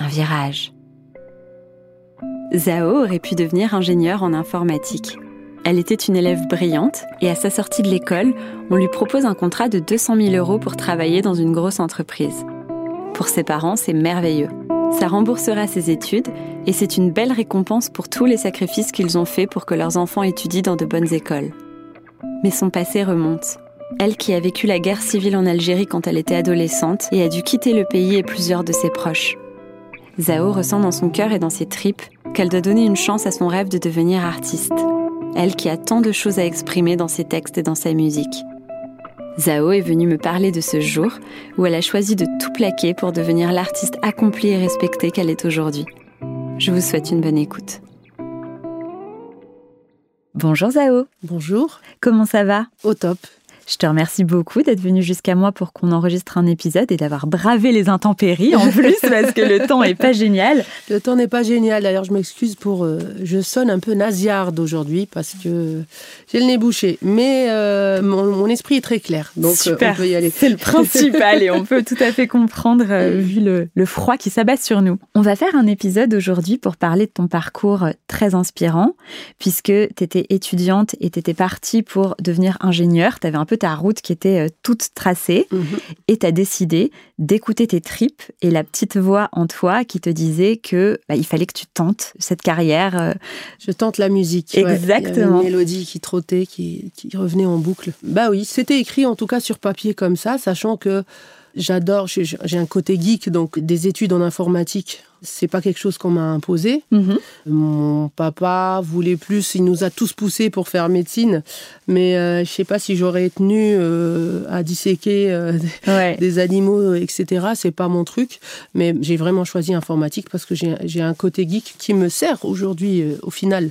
un virage. Zao aurait pu devenir ingénieure en informatique. Elle était une élève brillante et à sa sortie de l'école, on lui propose un contrat de 200 000 euros pour travailler dans une grosse entreprise. Pour ses parents, c'est merveilleux. Ça remboursera ses études et c'est une belle récompense pour tous les sacrifices qu'ils ont faits pour que leurs enfants étudient dans de bonnes écoles. Mais son passé remonte. Elle qui a vécu la guerre civile en Algérie quand elle était adolescente et a dû quitter le pays et plusieurs de ses proches. Zao ressent dans son cœur et dans ses tripes qu'elle doit donner une chance à son rêve de devenir artiste. Elle qui a tant de choses à exprimer dans ses textes et dans sa musique. Zao est venue me parler de ce jour où elle a choisi de tout plaquer pour devenir l'artiste accomplie et respectée qu'elle est aujourd'hui. Je vous souhaite une bonne écoute. Bonjour Zao. Bonjour. Comment ça va? Au top. Je te remercie beaucoup d'être venu jusqu'à moi pour qu'on enregistre un épisode et d'avoir bravé les intempéries en plus parce que le temps est pas génial. Le temps n'est pas génial. D'ailleurs, je m'excuse pour. Euh, je sonne un peu nasillarde aujourd'hui parce que j'ai le nez bouché. Mais euh, mon, esprit est très clair. Donc, euh, Super. on peut y aller. C'est le principal et on peut tout à fait comprendre vu le, le froid qui s'abat sur nous. On va faire un épisode aujourd'hui pour parler de ton parcours très inspirant puisque tu étais étudiante et tu étais partie pour devenir ingénieure. Tu avais un peu ta route qui était euh, toute tracée Mhm. et tu as décidé d'écouter tes tripes et la petite voix en toi qui te disait que bah, il fallait que tu tentes cette carrière. euh, Je tente la musique. ouais. Il y avait Exactement. une mélodie qui trottait, qui, qui revenait en boucle. Bah oui, c'était écrit en tout cas sur papier comme ça, sachant que j'adore, j'ai un côté geek, donc des études en informatique. C'est pas quelque chose qu'on m'a imposé. mhm. Mon papa voulait plus, il nous a tous poussés pour faire médecine, mais euh, je sais pas si j'aurais tenu euh, à disséquer euh, Ouais. des animaux, etc. C'est pas mon truc, mais j'ai vraiment choisi informatique parce que j'ai un côté geek qui me sert aujourd'hui, euh, au final,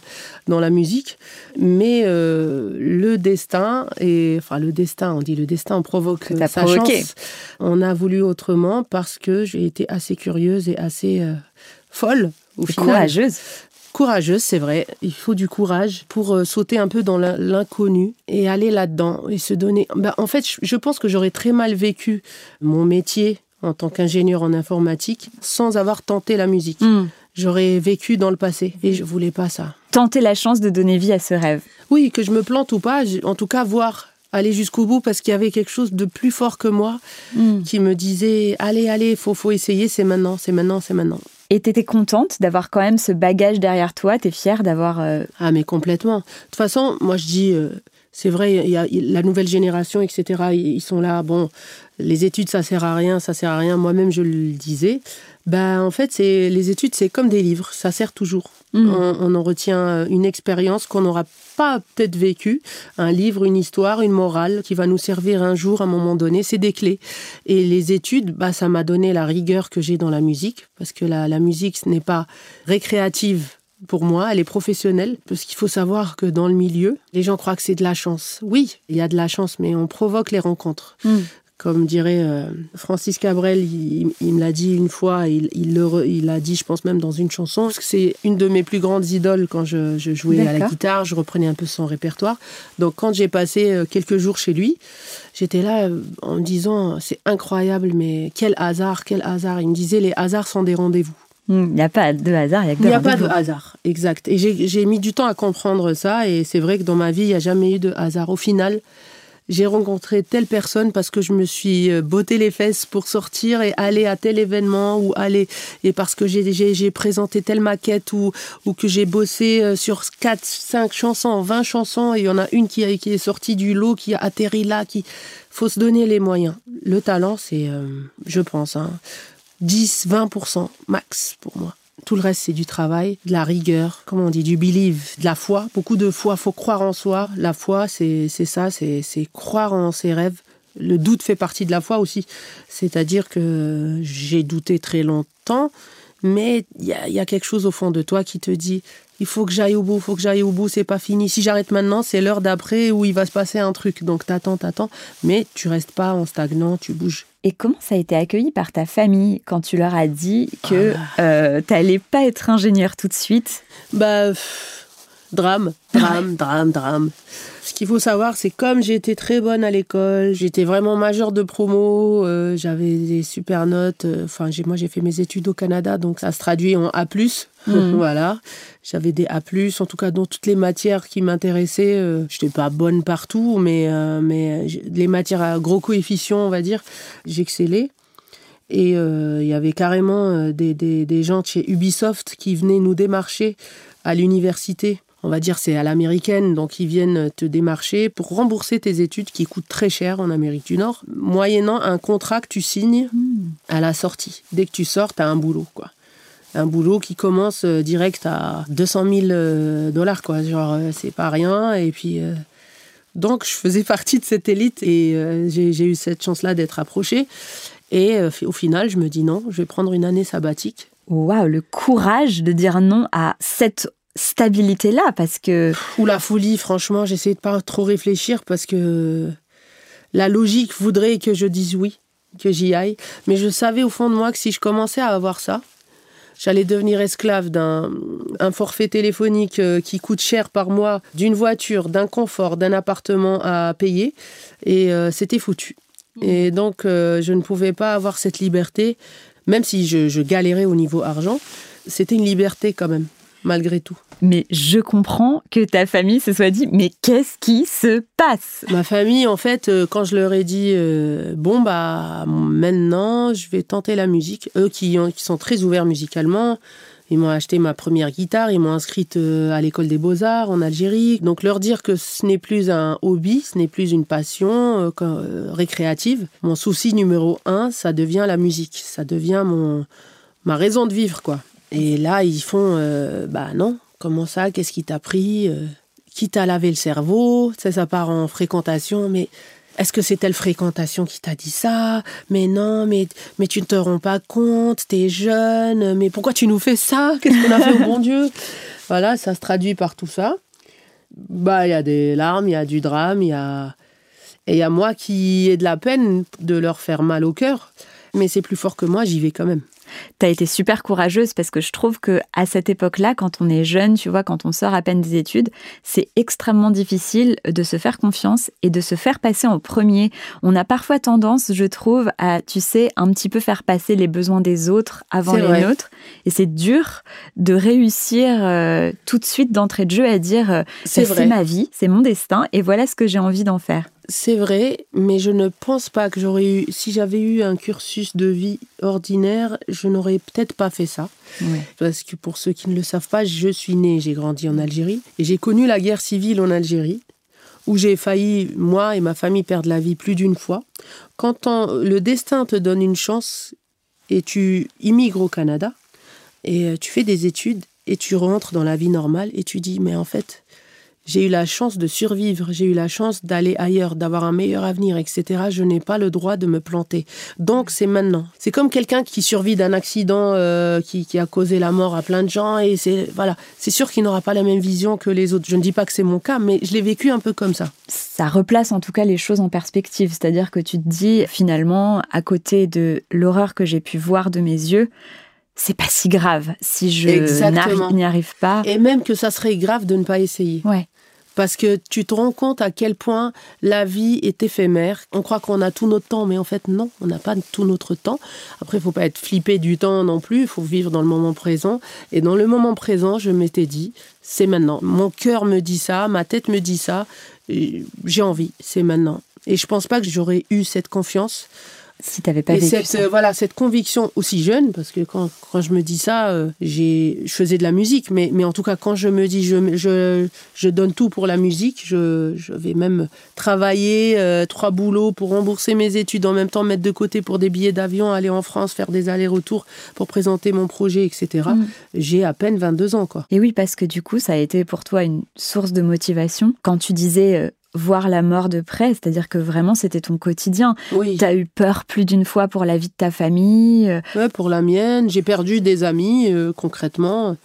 dans la musique. Mais euh, le destin, et enfin le destin, on dit le destin provoque Que t'as sa provoqué. chance. On a voulu autrement parce que j'ai été assez curieuse et assez euh, folle au final. Courageuse. Courageuse, c'est vrai. Il faut du courage pour euh, sauter un peu dans l'in- l'inconnu et aller là-dedans et se donner. Ben, en fait, je- pense que j'aurais très mal vécu mon métier en tant qu'ingénieur en informatique sans avoir tenté la musique. Hmm. J'aurais vécu dans le passé et je voulais pas ça. Tenter la chance de donner vie à ce rêve. Oui, que je me plante ou pas, en tout cas voir aller jusqu'au bout parce qu'il y avait quelque chose de plus fort que moi Hmm. qui me disait allez allez faut faut essayer c'est maintenant c'est maintenant c'est maintenant Et t'étais contente d'avoir quand même ce bagage derrière toi? T'es fière d'avoir. euh, Ah, mais complètement. De toute façon, moi, je dis, euh, c'est vrai, il y a la nouvelle génération, etc., ils ils sont là. Bon, les études, ça sert à rien, ça sert à rien. Moi-même, je le disais. Ben, en fait, c'est les études, c'est comme des livres, ça sert toujours. Mm. On, on en retient euh, une expérience qu'on n'aura pas peut-être vécue, un livre, une histoire, une morale qui va nous servir un jour, à un moment donné. C'est des clés. Et les études, bah, ça m'a donné la rigueur que j'ai dans la musique, parce que la, la musique, ce n'est pas récréative pour moi, elle est professionnelle, parce qu'il faut savoir que dans le milieu, les gens croient que c'est de la chance. Oui, il y a de la chance, mais on provoque les rencontres. Mm. Comme dirait euh, Francis Cabrel, il, il me l'a dit une fois, il, il le dit, je pense même dans une chanson, parce que c'est une de mes plus grandes idoles quand je, je jouais à la guitare, je reprenais un peu son répertoire. Donc quand j'ai passé euh, quelques jours chez lui, j'étais là euh, en me disant, c'est incroyable, mais quel hasard, quel hasard. Il me disait, les hasards sont des rendez-vous. Il n'y a pas de hasard, il y a que Il n'y a pas de hasard, exact. Et j'ai j'ai mis du temps à comprendre ça, et c'est vrai que dans ma vie, il n'y a jamais eu de hasard. Au final, j'ai rencontré telle personne parce que je me suis euh, botté les fesses pour sortir et aller à tel événement, ou aller, et parce que j'ai- présenté telle maquette, ou, ou que j'ai bossé euh, sur 4, 5 chansons, 20 chansons, et il y en a une qui, qui est sortie du lot, qui a atterri là, qui... faut se donner les moyens. Le talent, c'est, euh, je pense, hein, 10, 20% max pour moi. Tout le reste, c'est du travail, de la rigueur, comment on dit, du believe, de la foi. Beaucoup de foi, faut croire en soi. La foi, c'est ça, c'est c'est croire en ses rêves. Le doute fait partie de la foi aussi. C'est-à-dire que j'ai douté très longtemps mais il y a, quelque chose au fond de toi qui te dit il faut que j'aille au bout, il faut que j'aille au bout, c'est pas fini. Si j'arrête maintenant, c'est l'heure d'après où il va se passer un truc. Donc t'attends, t'attends, mais tu restes pas en stagnant, tu bouges. Et comment ça a été accueilli par ta famille quand tu leur as dit que ah. euh, t'allais pas être ingénieur tout de suite? Bah, drame, drame, drame, drame. Ce qu'il faut savoir, c'est comme j'étais très bonne à l'école, j'étais vraiment majeure de promo, euh, j'avais des super notes. Euh, enfin, moi, j'ai fait mes études au Canada, donc ça se traduit en A+. Mhm. voilà. J'avais des A+, en tout cas dans toutes les matières qui m'intéressaient. Euh, je n'étais pas bonne partout, mais, mais les matières à gros coefficients, on va dire, j'excellais. Et il y avait carrément des, des, des gens de chez Ubisoft qui venaient nous démarcher à l'université on va dire c'est à l'américaine, donc ils viennent te démarcher pour rembourser tes études qui coûtent très cher en Amérique du Nord, moyennant un contrat que tu signes hmm. à la sortie. Dès que tu sors, tu as un boulot, quoi. Un boulot qui commence euh, direct à 200 000 euh, dollars, quoi. Genre, euh, c'est pas rien. Et puis, donc, je faisais partie de cette élite et j'ai eu cette chance-là d'être approchée. Et au final, je me dis non, je vais prendre une année sabbatique. Waouh, le courage de dire non à cette stabilité-là Parce que. Ou la folie, franchement, j'essaie de pas trop réfléchir parce que la logique voudrait que je dise oui, que j'y aille. Mais je savais au fond de moi que si je commençais à avoir ça, j'allais devenir esclave d'un forfait téléphonique euh, qui coûte cher par mois, d'une voiture, d'un confort, d'un appartement à payer. Et euh, c'était foutu. Mmh. Et donc, euh, je ne pouvais pas avoir cette liberté, même si je galérais au niveau argent. C'était une liberté quand même malgré tout. Mais je comprends que ta famille se soit dit, mais qu'est-ce qui se passe? Ma famille, en fait, euh, quand je leur ai dit, euh, bon, bah, maintenant, je vais tenter la musique, eux qui, qui sont très ouverts musicalement, ils m'ont acheté ma première guitare, ils m'ont inscrite euh, à l'école des beaux-arts en Algérie. Donc leur dire que ce n'est plus un hobby, ce n'est plus une passion récréative. Mon souci numéro un, ça devient la musique. Ça devient mon, ma raison de vivre, quoi. Et là, ils font, euh, bah non, comment ça, qu'est-ce qui t'a pris euh, Qui t'a lavé le cerveau? Ça, ça part en fréquentation, mais est-ce que c'est telle fréquentation qui t'a dit ça? Mais non, mais, mais tu ne te rends pas compte, t'es jeune, mais pourquoi tu nous fais ça? Qu'est-ce qu'on a fait au bon Dieu? Voilà, ça se traduit par tout ça. Bah, il y a des larmes, il y a du drame, il y a... Et il y a moi qui ai de la peine de leur faire mal au cœur. Mais c'est plus fort que moi, j'y vais quand même tu as été super courageuse parce que je trouve que à cette époque-là, quand on est jeune, tu vois, quand on sort à peine des études, c'est extrêmement difficile de se faire confiance et de se faire passer en premier. On a parfois tendance, je trouve, à, tu sais, un petit peu faire passer les besoins des autres avant les nôtres. Et c'est dur de réussir euh, tout de suite d'entrée de jeu à dire euh, c'est ma vie, c'est mon destin et voilà ce que j'ai envie d'en faire. C'est vrai, mais je ne pense pas que j'aurais eu. Si j'avais eu un cursus de vie ordinaire, je n'aurais peut-être pas fait ça. Parce que pour ceux qui ne le savent pas, je suis née, j'ai grandi en Algérie et j'ai connu la guerre civile en Algérie, où j'ai failli, moi et ma famille, perdre la vie plus d'une fois. Quand le destin te donne une chance et tu immigres au Canada et tu fais des études et tu rentres dans la vie normale et tu dis, mais en fait, j'ai eu la chance de survivre, j'ai eu la chance d'aller ailleurs, d'avoir un meilleur avenir, etc. Je n'ai pas le droit de me planter. Donc c'est maintenant. C'est comme quelqu'un qui survit d'un accident euh, qui, a causé la mort à plein de gens et c'est voilà, c'est sûr qu'il n'aura pas la même vision que les autres. Je ne dis pas que c'est mon cas, mais je l'ai vécu un peu comme ça. Ça replace en tout cas les choses en perspective, c'est-à-dire que tu te dis finalement à côté de l'horreur que j'ai pu voir de mes yeux, c'est pas si grave si je n'y arrive pas. Et même que ça serait grave de ne pas essayer. Ouais parce que tu te rends compte à quel point la vie est éphémère. On croit qu'on a tout notre temps, mais en fait non, on n'a pas tout notre temps. Après, il faut pas être flippé du temps non plus, il faut vivre dans le moment présent. Et dans le moment présent, je m'étais dit, c'est maintenant. Mon cœur me dit ça, ma tête me dit ça, j'ai envie, c'est maintenant. Et je pense pas que j'aurais eu cette confiance si tu n'avais pas vécu cette, euh, voilà, cette conviction aussi jeune, parce que quand, quand je me dis ça, euh, j'ai, je faisais de la musique, mais, mais en tout cas, quand je me dis je, je, je donne tout pour la musique, je, je vais même travailler euh, trois boulots pour rembourser mes études, en même temps mettre de côté pour des billets d'avion, aller en France, faire des allers-retours pour présenter mon projet, etc. Mm. J'ai à peine 22 ans. Quoi. Et oui, parce que du coup, ça a été pour toi une source de motivation. Quand tu disais voir la mort de près, c'est-à-dire que vraiment c'était ton quotidien. Oui. Tu as eu peur plus d'une fois pour la vie de ta famille. euh, Ouais, pour la mienne. J'ai perdu des amis, euh, concrètement,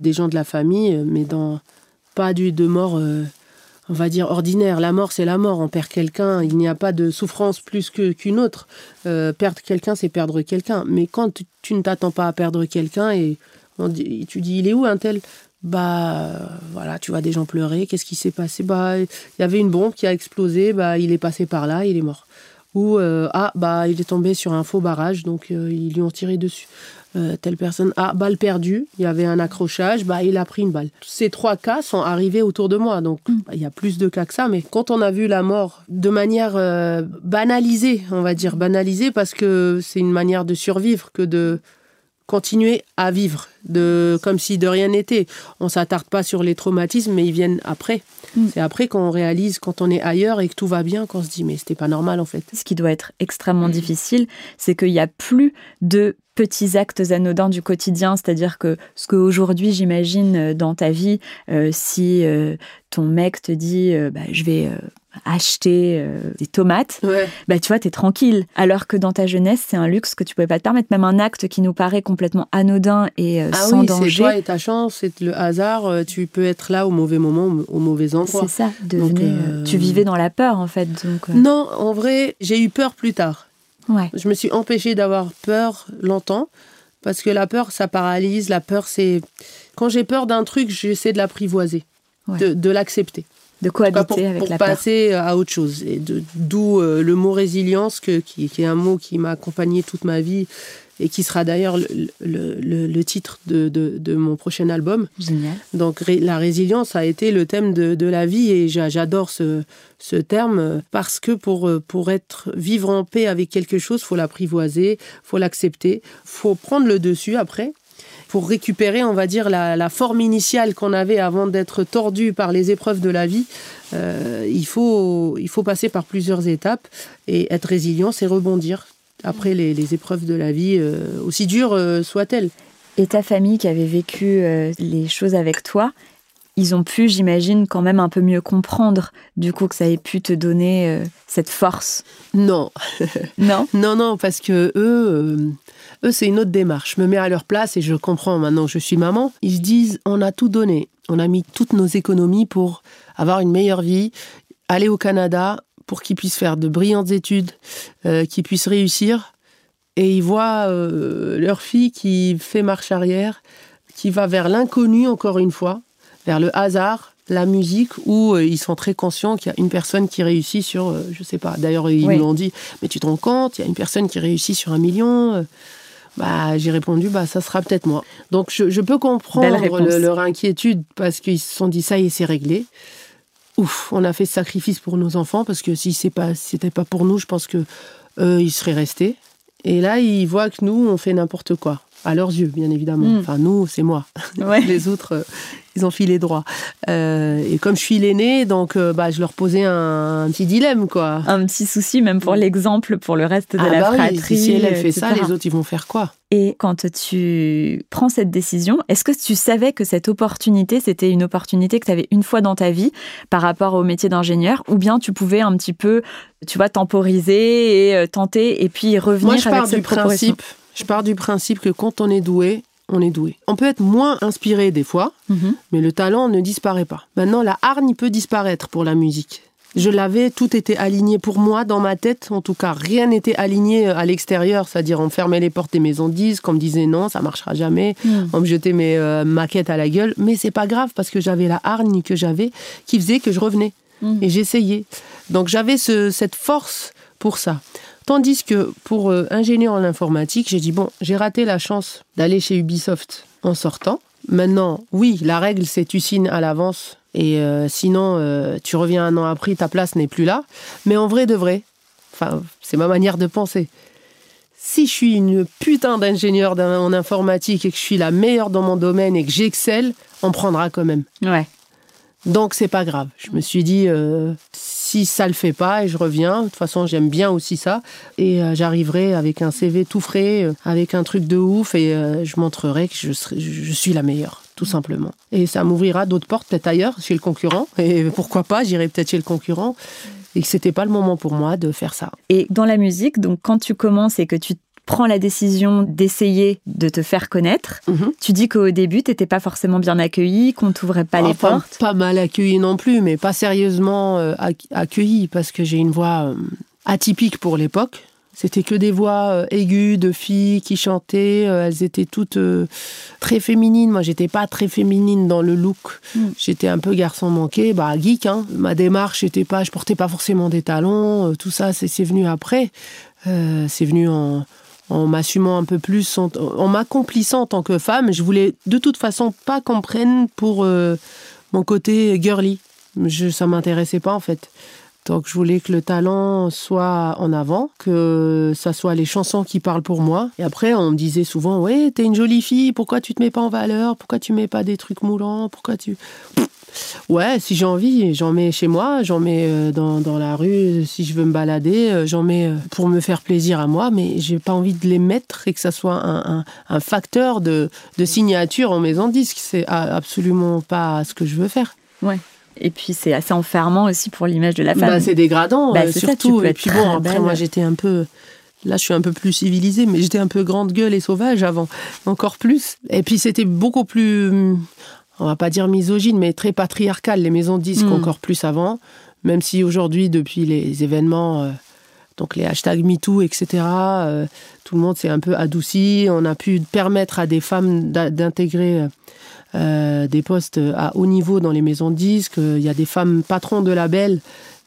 des gens de la famille, euh, mais dans pas du de mort, euh, on va dire ordinaire. La mort, c'est la mort. On perd quelqu'un. Il n'y a pas de souffrance plus que qu'une autre. Euh, perdre quelqu'un, c'est perdre quelqu'un. Mais quand tu, tu ne t'attends pas à perdre quelqu'un et on dit, tu dis, il est où un tel? Bah euh, voilà, tu vois des gens pleurer. Qu'est-ce qui s'est passé? Bah il y avait une bombe qui a explosé. Bah il est passé par là, il est mort. Ou euh, ah bah il est tombé sur un faux barrage, donc euh, ils lui ont tiré dessus. Telle personne, ah balle perdue, il y avait un accrochage, bah il a pris une balle. Ces trois cas sont arrivés autour de moi, donc Mm. bah, il y a plus de cas que ça. Mais quand on a vu la mort de manière banalisée, on va dire banalisée, parce que c'est une manière de survivre que de continuer à vivre, de comme si de rien n'était. On s'attarde pas sur les traumatismes, mais ils viennent après. Mm. C'est après qu'on réalise quand on est ailleurs et que tout va bien qu'on se dit mais c'était pas normal en fait. Ce qui doit être extrêmement difficile, c'est qu'il n'y a plus de petits actes anodins du quotidien, c'est-à-dire que ce qu'aujourd'hui j'imagine euh, dans ta vie, euh, si euh, ton mec te dit euh, bah, je vais acheter euh, des tomates, Ouais. bah tu vois, t'es tranquille. Alors que dans ta jeunesse, c'est un luxe que tu pouvais pas te permettre, même un acte qui nous paraît complètement anodin et euh, Ah sans oui, c'est danger. toi et ta chance, c'est le hasard. euh, Tu peux être là au mauvais moment, au mauvais endroit. C'est ça, Donc, devenait, euh, tu vivais dans la peur en fait. Donc, Non, en vrai, j'ai eu peur plus tard. ouais. Je me suis empêchée d'avoir peur longtemps parce que la peur, ça paralyse. La peur, c'est quand j'ai peur d'un truc, j'essaie de l'apprivoiser, Ouais. de, de l'accepter. De cohabiter pour, avec pour la peur. passer à autre chose. Et de- d'où euh, le mot résilience, que- qui, qui est un mot qui m'a accompagné toute ma vie et qui sera d'ailleurs le, le- le- le titre de, de- de mon prochain album. Génial. Donc ré- la résilience a été le thème de, de la vie et j'a- j'adore ce, ce terme euh, parce que pour, euh, pour être vivre en paix avec quelque chose, faut l'apprivoiser, faut l'accepter, faut prendre le dessus après pour récupérer, on va dire, la, la forme initiale qu'on avait avant d'être tordu par les épreuves de la vie. euh, il, faut, il faut passer par plusieurs étapes et être résilient, c'est rebondir après les, les épreuves de la vie, euh, aussi dures euh, soient-elles. Et ta famille qui avait vécu les choses avec toi, ils ont pu, j'imagine, quand même un peu mieux comprendre, du coup, que ça ait pu te donner cette force? Non, Non? Non, non, parce que eux, eux c'est une autre démarche. Je me mets à leur place et je comprends maintenant que je suis maman. Ils se disent, on a tout donné. On a mis toutes nos économies pour avoir une meilleure vie, aller au Canada pour qu'ils puissent faire de brillantes études, euh, qu'ils puissent réussir. Et ils voient euh, leur fille qui fait marche arrière, qui va vers l'inconnu encore une fois, vers le hasard, la musique, où euh, ils sont très conscients qu'il y a une personne qui réussit sur, je sais pas, d'ailleurs ils Oui. me l'ont dit, mais tu te rends compte, il y a une personne qui réussit sur un million bah, j'ai répondu, bah, ça sera peut-être moi. Donc, je, je peux comprendre le- leur inquiétude parce qu'ils se sont dit, ça y est, c'est réglé. Ouf, on a fait ce sacrifice pour nos enfants parce que si c'est pas, c'était pas pour nous, je pense que eux, ils seraient restés. Et là, ils voient que nous, on fait n'importe quoi. À leurs yeux, bien évidemment. Mm. Enfin, nous, c'est moi. Ouais. Les autres, euh, ils ont filé droit. Euh, et comme je suis l'aîné, donc euh, bah, je leur posais un, un petit dilemme, quoi. Un petit souci, même pour l'exemple, pour le reste de Ah la bah oui, fratrie. si elle, elle fait ça, les autres, ils vont faire quoi? Et quand tu prends cette décision, est-ce que tu savais que cette opportunité, c'était une opportunité que tu avais une fois dans ta vie par rapport au métier d'ingénieur, ou bien tu pouvais un petit peu, tu vois, temporiser et euh, tenter, et puis revenir Moi, je avec pars cette du principe. Je pars du principe que quand on est doué, on est doué. On peut être moins inspiré des fois, Mhm. mais le talent ne disparaît pas. Maintenant, la hargne peut disparaître pour la musique. Je l'avais, tout était aligné pour moi dans ma tête. En tout cas, rien n'était aligné euh, à l'extérieur. C'est-à-dire, on fermait les portes des maisons de disques, on me disait non, ça marchera jamais. Mhm. On me jetait mes euh, maquettes à la gueule. Mais c'est pas grave parce que j'avais la hargne que j'avais qui faisait que je revenais. Mhm. Et j'essayais. Donc j'avais ce- cette force pour ça. Tandis que pour euh, ingénieur en informatique, j'ai dit, bon, j'ai raté la chance d'aller chez Ubisoft en sortant. Maintenant, oui, la règle, c'est tu signes à l'avance. Et euh, sinon, euh, tu reviens un an après, ta place n'est plus là. Mais en vrai de vrai, enfin, c'est ma manière de penser. Si je suis une putain d'ingénieur d'in- en informatique et que je suis la meilleure dans mon domaine et que j'excelle, on prendra quand même. Ouais. Donc c'est pas grave. Je me suis dit, euh, si ça le fait pas, et je reviens. De toute façon, j'aime bien aussi ça. Et euh, j'arriverai avec un CV tout frais, euh, avec un truc de ouf, et euh, je montrerai que je, suis la meilleure, tout simplement. Et ça m'ouvrira d'autres portes, peut-être ailleurs, chez le concurrent. Et pourquoi pas, j'irai peut-être chez le concurrent. Et que c'était pas le moment pour moi de faire ça. Et dans la musique, donc quand tu commences et que tu prends la décision d'essayer de te faire connaître. Mhm. Tu dis qu'au début, tu n'étais pas forcément bien accueilli, qu'on t'ouvrait pas les portes. Pas mal accueilli non plus, mais pas sérieusement euh, ac- accueilli parce que j'ai une voix euh, atypique pour l'époque. C'était que des voix euh, aiguës de filles qui chantaient. elles étaient toutes très féminines. Moi, j'étais pas très féminine dans le look. Mm. J'étais un peu garçon manqué, bah geek. Hein. Ma démarche était pas, je portais pas forcément des talons. tout ça, c'est c'est venu après. Euh, c'est venu en, en m'assumant un peu plus, en, m'accomplissant en tant que femme. Je voulais de toute façon pas qu'on prenne pour euh, mon côté girly. Je, ça m'intéressait pas en fait. Donc je voulais que le talent soit en avant, que ça soit les chansons qui parlent pour moi. Et après, on me disait souvent, ouais, t'es une jolie fille, pourquoi tu te mets pas en valeur? Pourquoi tu mets pas des trucs moulants? Pourquoi tu... Ouais, si j'ai envie, j'en mets chez moi, j'en mets euh, dans, dans la rue, si je veux me balader, euh, j'en mets euh, pour me faire plaisir à moi, mais j'ai pas envie de les mettre et que ça soit un, un- un facteur de, de signature en maison de disque. C'est absolument pas ce que je veux faire. Et puis, c'est assez enfermant aussi pour l'image de la femme. Bah, c'est dégradant, Bah, ça, surtout. et puis bon, après, belle. moi, j'étais un peu. Là, je suis un peu plus civilisée, mais j'étais un peu grande gueule et sauvage avant, encore plus. Et puis, c'était beaucoup plus. On va pas dire misogyne, mais très patriarcal, les maisons disques, Mm. encore plus avant. Même si aujourd'hui, depuis les événements, euh, donc les hashtags MeToo, etc., euh, tout le monde s'est un peu adouci. On a pu permettre à des femmes d'intégrer. euh, des postes à haut niveau dans les maisons disques. Il y a des femmes patrons de labels,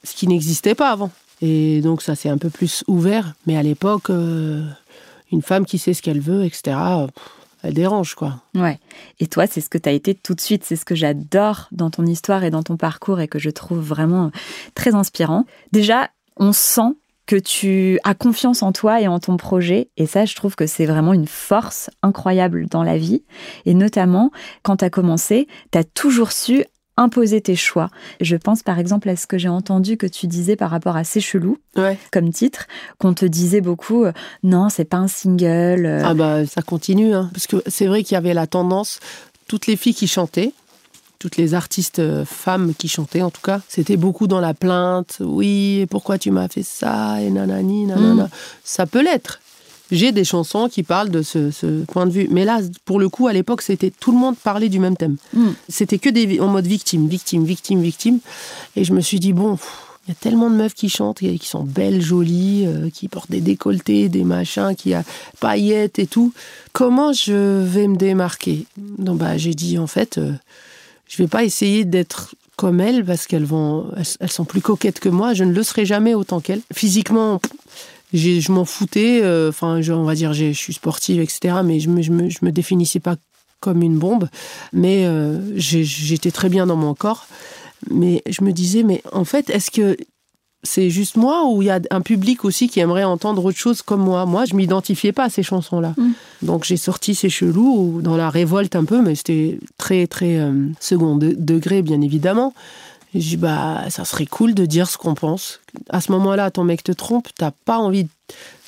ce qui n'existait pas avant. Et donc ça c'est un peu plus ouvert. Mais à l'époque, une femme qui sait ce qu'elle veut, etc., pff, elle dérange quoi. Ouais. Et toi, c'est ce que tu as été tout de suite. C'est ce que j'adore dans ton histoire et dans ton parcours et que je trouve vraiment très inspirant. Déjà, on sent que tu as confiance en toi et en ton projet. Et ça, je trouve que c'est vraiment une force incroyable dans la vie. Et notamment, quand tu as commencé, tu as toujours su imposer tes choix. Je pense par exemple à ce que j'ai entendu que tu disais par rapport à C'est chelou Ouais. comme titre, qu'on te disait beaucoup euh, non, c'est pas un single. euh, Ah bah ça continue, hein. parce que c'est vrai qu'il y avait la tendance, toutes les filles qui chantaient, toutes les artistes euh, femmes qui chantaient en tout cas, c'était beaucoup dans la plainte. Oui, pourquoi tu m'as fait ça? et nanani, nanana. Ça peut l'être. J'ai des chansons qui parlent de ce, ce point de vue. Mais là, pour le coup, à l'époque, c'était tout le monde parlait du même thème. Mm. C'était que des en mode victime, victime, victime, victime. Et je me suis dit bon, il y a tellement de meufs qui chantent, qui sont belles, jolies, euh, qui portent des décolletés, des machins, qui a paillettes et tout. Comment je vais me démarquer? Donc bah j'ai dit en fait, euh, je vais pas essayer d'être comme elles parce qu'elles vont, elles, elles sont plus coquettes que moi. Je ne le serai jamais autant qu'elles. Physiquement, je m'en foutais. euh, Enfin, je- on va dire, j'ai- je suis sportive, etc. Mais je me, je me, je me définissais pas comme une bombe. Mais euh, j'étais très bien dans mon corps. Mais je me disais, mais en fait, est-ce que c'est juste moi ou il y a un public aussi qui aimerait entendre autre chose comme moi? Moi, je m'identifiais pas à ces chansons-là. Mm. Donc j'ai sorti ces chelous ou dans la révolte un peu, mais c'était très très euh, second de- degré bien évidemment. J'ai dit bah ça serait cool de dire ce qu'on pense. À ce moment-là, ton mec te trompe, t'as pas envie de...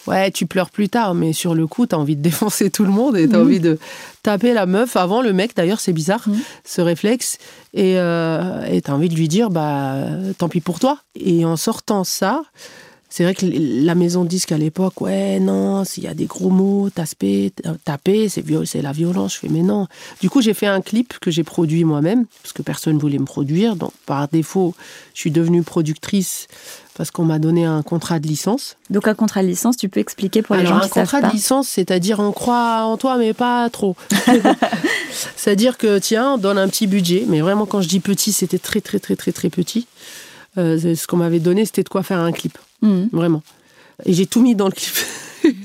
Ouais, tu pleures plus tard, mais sur le coup, t'as envie de défoncer tout le monde et t'as Mhm. envie de taper la meuf avant le mec. D'ailleurs, c'est bizarre, Mhm. ce réflexe. Et euh, et t'as envie de lui dire, bah, tant pis pour toi. Et en sortant ça, c'est vrai que la maison disque à l'époque, ouais, non, s'il y a des gros mots, taper, taper c'est viol- la violence. Je fais, mais non. Du coup, j'ai fait un clip que j'ai produit moi-même, parce que personne ne voulait me produire. Donc, par défaut, je suis devenue productrice parce qu'on m'a donné un contrat de licence. Donc un contrat de licence, tu peux expliquer pour les Alors, gens un qui savent contrat pas. de licence, c'est-à-dire on croit en toi, mais pas trop. c'est-à-dire que, tiens, on donne un petit budget, mais vraiment, quand je dis petit, c'était très, très, très, très, très petit. Euh, ce qu'on m'avait donné, c'était de quoi faire un clip, Mhm. vraiment. Et j'ai tout mis dans le clip.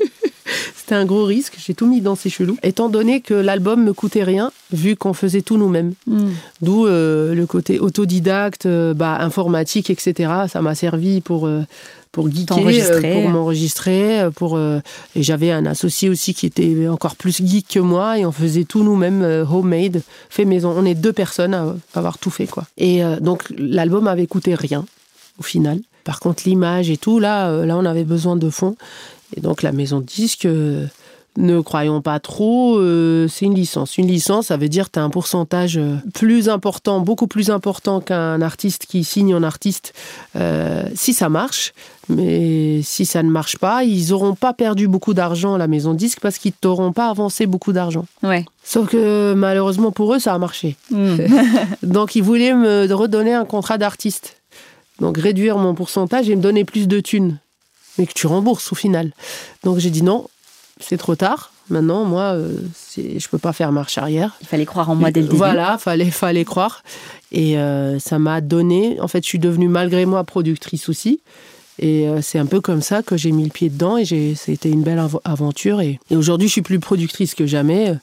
C'était un gros risque, j'ai tout mis dans ces chelous. Étant donné que l'album me coûtait rien, vu qu'on faisait tout nous-mêmes. Mhm. D'où euh, le côté autodidacte, euh, bah, informatique, etc. Ça m'a servi pour, euh, pour geeker, euh, pour m'enregistrer. Pour, et j'avais un associé aussi qui était encore plus geek que moi et on faisait tout nous-mêmes, homemade, fait maison. On est deux personnes à avoir tout fait. quoi. Et donc l'album avait coûté rien. au final. Par contre, l'image et tout, là, euh, là, on avait besoin de fonds. Et donc, la maison de disque, euh, ne croyons pas trop, euh, c'est une licence. Une licence, ça veut dire que tu as un pourcentage plus important, beaucoup plus important qu'un artiste qui signe en artiste, euh, si ça marche. Mais si ça ne marche pas, ils n'auront pas perdu beaucoup d'argent à la maison de disque parce qu'ils t'auront pas avancé beaucoup d'argent. Ouais. Sauf que malheureusement pour eux, ça a marché. Mm. Donc ils voulaient me redonner un contrat d'artiste. Donc réduire mon pourcentage et me donner plus de thunes. Mais que tu rembourses au final. Donc j'ai dit non, c'est trop tard. Maintenant, moi, euh, je peux pas faire marche arrière. Il fallait croire en moi dès le début. Voilà, fallait, fallait croire. Et euh, ça m'a donné. En fait, je suis devenue malgré moi productrice aussi. Et euh, c'est un peu comme ça que j'ai mis le pied dedans. Et c'était une belle aventure. Et, et aujourd'hui, je suis plus productrice que jamais,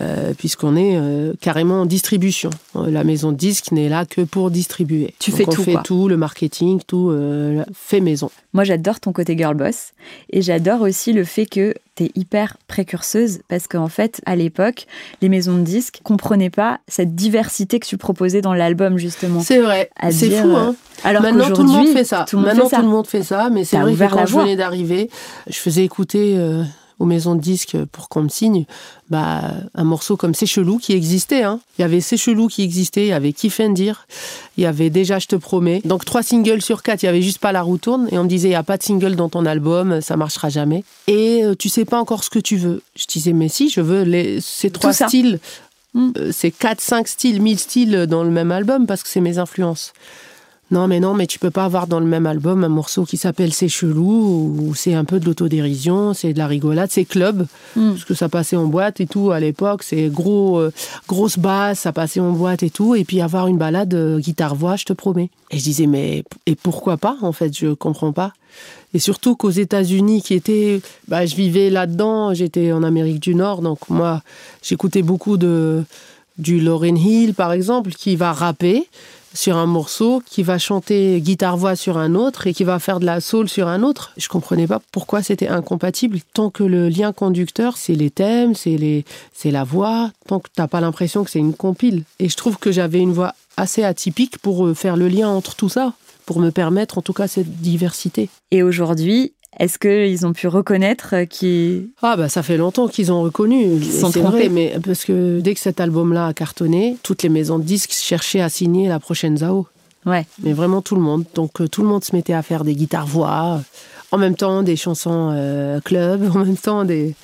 euh, puisqu'on est euh, carrément en distribution. Euh, La maison de disque n'est là que pour distribuer. Tu Donc, fais on tout, fait quoi. tout, le marketing, tout euh, fait maison. Moi, j'adore ton côté girl boss et j'adore aussi le fait que tu es hyper précurseuse parce qu'en fait, à l'époque, les maisons de disques comprenaient pas cette diversité que tu proposais dans l'album, justement. C'est vrai, c'est fou. Hein Alors Maintenant, tout le monde fait ça. Tout le monde Maintenant, fait ça. tout le monde fait ça. Mais c'est vrai que quand je venais d'arriver, je faisais écouter aux maisons de disques pour qu'on me signe bah, un morceau comme C'est chelou qui existait. Hein. Il y avait C'est chelou qui existait, il y avait Kiff and Dire, il y avait Déjà je te promets. Donc trois singles sur quatre, il y avait juste pas La roue tourne. Et on me disait, il n'y a pas de single dans ton album, ça marchera jamais. Et euh, tu sais pas encore ce que tu veux. Je disais, mais si, je veux les, ces trois styles. Mm. Euh, c'est 4, 5 styles, 1000 styles dans le même album parce que c'est mes influences. Non, mais non, mais tu peux pas avoir dans le même album un morceau qui s'appelle C'est chelou, ou c'est un peu de l'autodérision, c'est de la rigolade, c'est club, Mm. parce que ça passait en boîte et tout à l'époque, c'est gros, euh, grosse basse, ça passait en boîte et tout, et puis avoir une balade euh, guitare-voix, je te promets. Et je disais, mais et pourquoi pas, en fait, je comprends pas. Et surtout qu'aux États-Unis, qui étaient, bah, je vivais là-dedans, j'étais en Amérique du Nord, donc moi, j'écoutais beaucoup de du Lauryn Hill, par exemple, qui va rapper sur un morceau, qui va chanter guitare-voix sur un autre et qui va faire de la soul sur un autre. Je comprenais pas pourquoi c'était incompatible tant que le lien conducteur, c'est les thèmes, c'est les, c'est la voix, tant que t'as pas l'impression que c'est une compile. Et je trouve que j'avais une voix assez atypique pour euh, faire le lien entre tout ça, pour me permettre en tout cas cette diversité. Et aujourd'hui, est-ce qu'ils ont pu reconnaître euh, qui Ah bah ça fait longtemps qu'ils ont reconnu. Et sont trompés. vrai, mais parce que dès que cet album-là a cartonné, toutes les maisons de disques cherchaient à signer la prochaine Zao. Ouais. Mais vraiment tout le monde. Donc euh, tout le monde se mettait à faire des guitares-voix, euh, en même temps des chansons euh, club, en même temps des...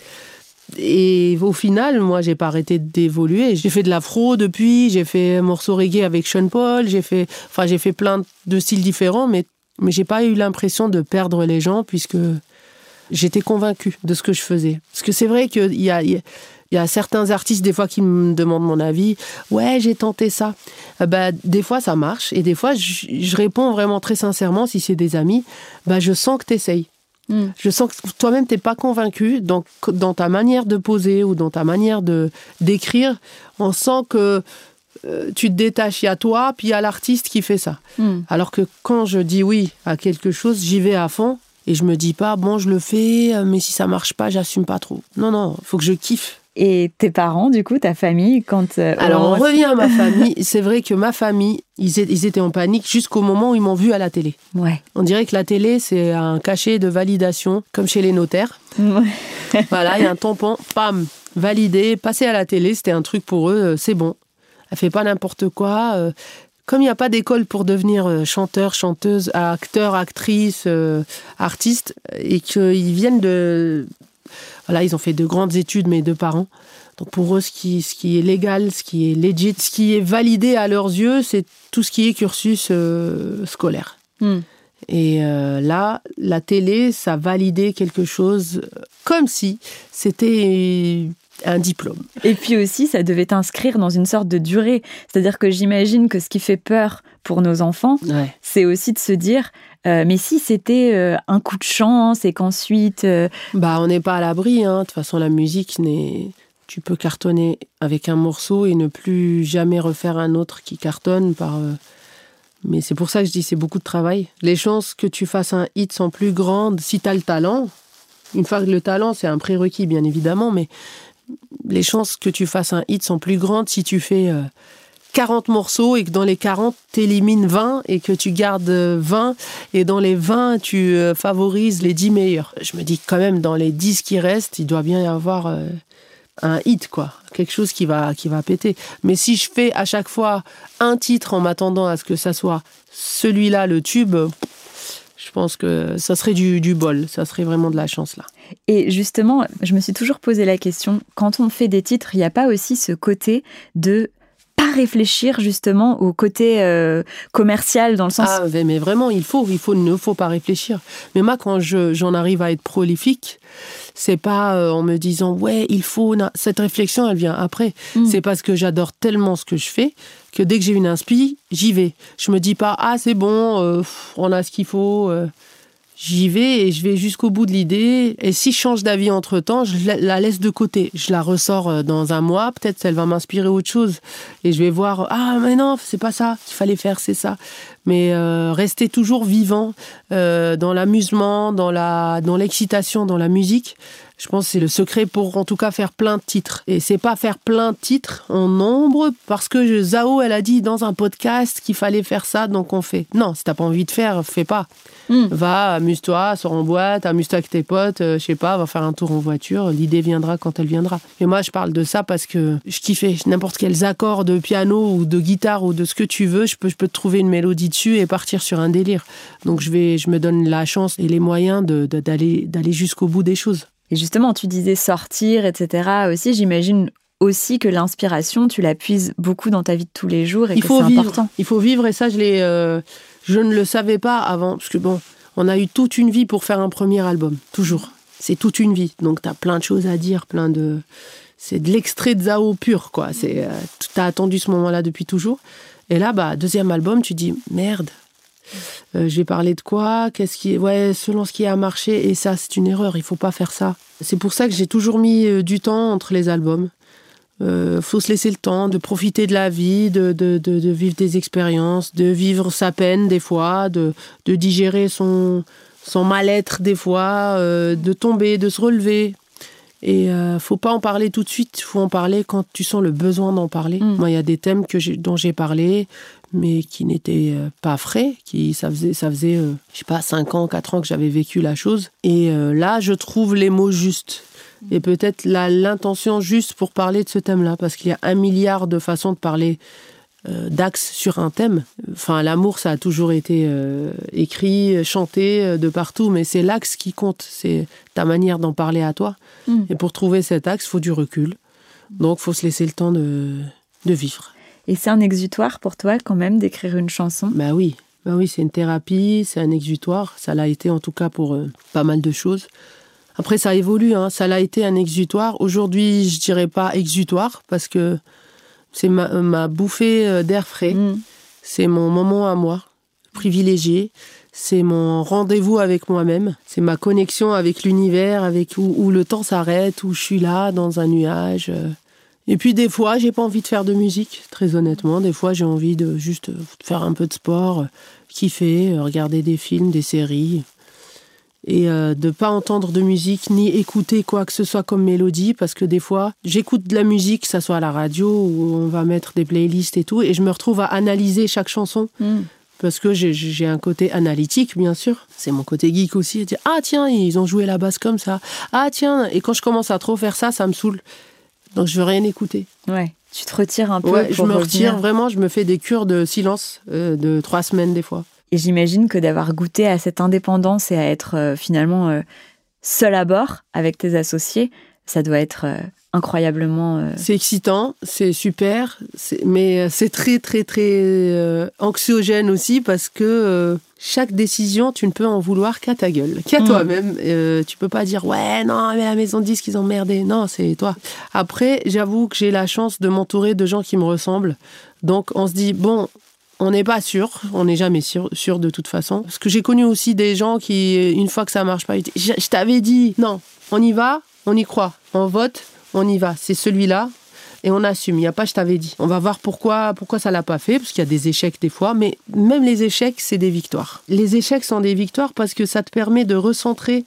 Et au final, moi, j'ai pas arrêté d'évoluer. J'ai fait de l'afro depuis, j'ai fait un morceau reggae avec Sean Paul, j'ai fait, enfin, j'ai fait plein de styles différents, mais, mais j'ai pas eu l'impression de perdre les gens puisque j'étais convaincue de ce que je faisais. Parce que c'est vrai qu'il y a, il y certains artistes, des fois, qui me demandent mon avis. Ouais, j'ai tenté ça. Euh, Bah, des fois, ça marche. Et des fois, je, je réponds vraiment très sincèrement, si c'est des amis, bah, je sens que tu essayes. Mm. Je sens que toi-même, t'es pas convaincu. Donc, dans ta manière de poser ou dans ta manière de d'écrire, on sent que euh, tu te détaches. Il y a toi, puis il y a l'artiste qui fait ça. Mm. Alors que quand je dis oui à quelque chose, j'y vais à fond. Et je me dis pas, bon, je le fais, euh, mais si ça marche pas, j'assume pas trop. Non, non, faut que je kiffe. Et tes parents, du coup, ta famille, quand euh, Alors, on revient à ma famille. C'est vrai que ma famille, ils étaient en panique jusqu'au moment où ils m'ont vu à la télé. Ouais. On dirait que la télé, c'est un cachet de validation, comme chez les notaires. Ouais. Voilà, il y a un tampon, pam, validé, passé à la télé, c'était un truc pour eux, c'est bon. Elle fait pas n'importe quoi. euh, Comme il n'y a pas d'école pour devenir euh, chanteur, chanteuse, acteur, actrice, euh, artiste, et qu'ils viennent de... Voilà, ils ont fait de grandes études, mes deux parents. Donc pour eux, ce qui, ce qui est légal, ce qui est legit, ce qui est validé à leurs yeux, c'est tout ce qui est cursus euh, scolaire. Mm. Et euh, là, la télé, ça validait quelque chose comme si c'était un diplôme. Et puis aussi, ça devait t'inscrire dans une sorte de durée. C'est-à-dire que j'imagine que ce qui fait peur pour nos enfants, Ouais. c'est aussi de se dire, euh, mais si c'était euh, un coup de chance et qu'ensuite, euh, Bah, on n'est pas à l'abri. Hein. De toute façon, la musique n'est. Tu peux cartonner avec un morceau et ne plus jamais refaire un autre qui cartonne par. Mais c'est pour ça que je dis c'est beaucoup de travail. Les chances que tu fasses un hit sont plus grandes si tu as le talent. Une fois que le talent, c'est un prérequis, bien évidemment, mais les chances que tu fasses un hit sont plus grandes si tu fais euh, 40 morceaux et que dans les 40, tu élimines 20 et que tu gardes 20 et dans les 20, tu euh, favorises les 10 meilleurs. Je me dis quand même, dans les 10 qui restent, il doit bien y avoir euh, un hit, quoi. Quelque chose qui va, qui va péter. Mais si je fais à chaque fois un titre en m'attendant à ce que ça soit celui-là, le tube, je pense que ça serait du, du bol, ça serait vraiment de la chance là. Et justement, je me suis toujours posé la question, quand on fait des titres, il n'y a pas aussi ce côté de pas réfléchir justement au côté euh, commercial dans le sens. Ah, mais vraiment, il faut, il faut, ne faut pas réfléchir. Mais moi, quand j'en arrive à être prolifique, c'est pas euh, en me disant ouais, il faut. Cette réflexion, elle vient après. Hmm. C'est parce que j'adore tellement ce que je fais que dès que j'ai une inspi, j'y vais. Je me dis pas ah c'est bon, euh, on a ce qu'il faut j'y vais et je vais jusqu'au bout de l'idée. Et si je change d'avis entre temps, je la laisse de côté. Je la ressors euh, dans un mois, peut-être elle va m'inspirer autre chose. Et je vais voir, ah, mais non, c'est pas ça qu'il fallait faire, c'est ça. Mais euh, rester toujours vivant euh, dans l'amusement, dans la, dans l'excitation, dans la musique. Je pense que c'est le secret pour en tout cas faire plein de titres. Et c'est pas faire plein de titres en nombre parce que Zao, elle a dit dans un podcast qu'il fallait faire ça, donc on fait. Non, si t'as pas envie de faire, fais pas. Hmm. Va, amuse-toi, sors en boîte, amuse-toi avec tes potes, euh, je sais pas, va faire un tour en voiture. L'idée viendra quand elle viendra. Et moi, je parle de ça parce que je kiffais n'importe quels accords de piano ou de guitare ou de ce que tu veux. Je peux, je peux te trouver une mélodie dessus et partir sur un délire. Donc je vais, je me donne la chance et les moyens d'aller, d'aller jusqu'au bout des choses. Et justement, tu disais sortir, etc. aussi, j'imagine aussi que l'inspiration, tu la puises beaucoup dans ta vie de tous les jours et Il que c'est important. Il faut vivre et ça, je, euh, je ne le savais pas avant. Parce que bon, on a eu toute une vie pour faire un premier album, toujours. C'est toute une vie. Donc tu as plein de choses à dire, plein de... C'est de l'extrait de Zao pur, quoi. C'est, euh, tu as attendu ce moment-là depuis toujours. Et là, bah, deuxième album, tu dis, merde, euh, j'ai parlé de quoi? Qu'est-ce qui, ouais, selon ce qui a marché. Et ça, c'est une erreur. Il faut pas faire ça. C'est pour ça que j'ai toujours mis euh, du temps entre les albums. Euh, faut se laisser le temps de profiter de la vie, de, de, de, vivre des expériences, de vivre sa peine des fois, de, de digérer son, son mal-être des fois, euh, de tomber, de se relever. Et euh, faut pas en parler tout de suite, faut en parler quand tu sens le besoin d'en parler. Mm. Moi, il y a des thèmes que dont j'ai parlé, mais qui n'étaient euh, pas frais, qui ça faisait ça faisait euh, je sais pas 5 ans, 4 ans que j'avais vécu la chose et euh, là, je trouve les mots justes et peut-être l'intention juste pour parler de ce thème-là parce qu'il y a un milliard de façons de parler d'axes sur un thème. Enfin, l'amour, ça a toujours été écrit, chanté de partout, mais c'est l'axe qui compte, c'est ta manière d'en parler à toi. Mm. Et pour trouver cet axe, il faut du recul. Donc, il faut se laisser le temps de, de vivre. Et c'est un exutoire pour toi quand même d'écrire une chanson? Bah oui, bah oui, c'est une thérapie, c'est un exutoire. Ça l'a été en tout cas pour euh, pas mal de choses. Après, ça évolue, hein. ça l'a été un exutoire. Aujourd'hui, je dirais pas exutoire parce que c'est ma, ma, bouffée euh, d'air frais. Mm. C'est mon moment à moi, privilégié. C'est mon rendez-vous avec moi-même. C'est ma connexion avec l'univers, avec où, où le temps s'arrête, où je suis là, dans un nuage. Euh, et puis des fois, j'ai pas envie de faire de musique, très honnêtement. Des fois, j'ai envie de juste faire un peu de sport, kiffer, regarder des films, des séries. Et euh, de pas entendre de musique ni écouter quoi que ce soit comme mélodie, parce que des fois, j'écoute de la musique, que ce soit à la radio ou on va mettre des playlists et tout, et je me retrouve à analyser chaque chanson. Mm. Parce que j'ai un côté analytique, bien sûr. C'est mon côté geek aussi. Dire, ah tiens, ils ont joué la basse comme ça. Ah tiens, et quand je commence à trop faire ça, ça me saoule. Donc je veux rien écouter. Ouais. Tu te retires un peu. Ouais, je me retire vraiment. Je me fais des cures de silence euh, de trois semaines des fois. Et j'imagine que d'avoir goûté à cette indépendance et à être euh, finalement euh, seul à bord avec tes associés, ça doit être incroyablement. C'est excitant, c'est super, mais c'est très très très anxiogène aussi parce que chaque décision, tu ne peux en vouloir qu'à ta gueule, qu'à mm. toi-même. Euh, tu peux pas dire ouais non mais la maison de disques ils ont merdé. Non c'est toi. Après j'avoue que j'ai la chance de m'entourer de gens qui me ressemblent. Donc on se dit bon on n'est pas sûr, on n'est jamais sûr, sûr, de toute façon. Parce que j'ai connu aussi des gens qui, une fois que ça marche pas, je, je t'avais dit, non, on y va, on y croit, on vote, on y va, c'est celui-là. et on assume. Il n'y a pas, je t'avais dit. On va voir pourquoi, pourquoi ça l'a pas fait, parce qu'il y a des échecs des fois, mais même les échecs, c'est des victoires. Les échecs sont des victoires parce que ça te permet de recentrer,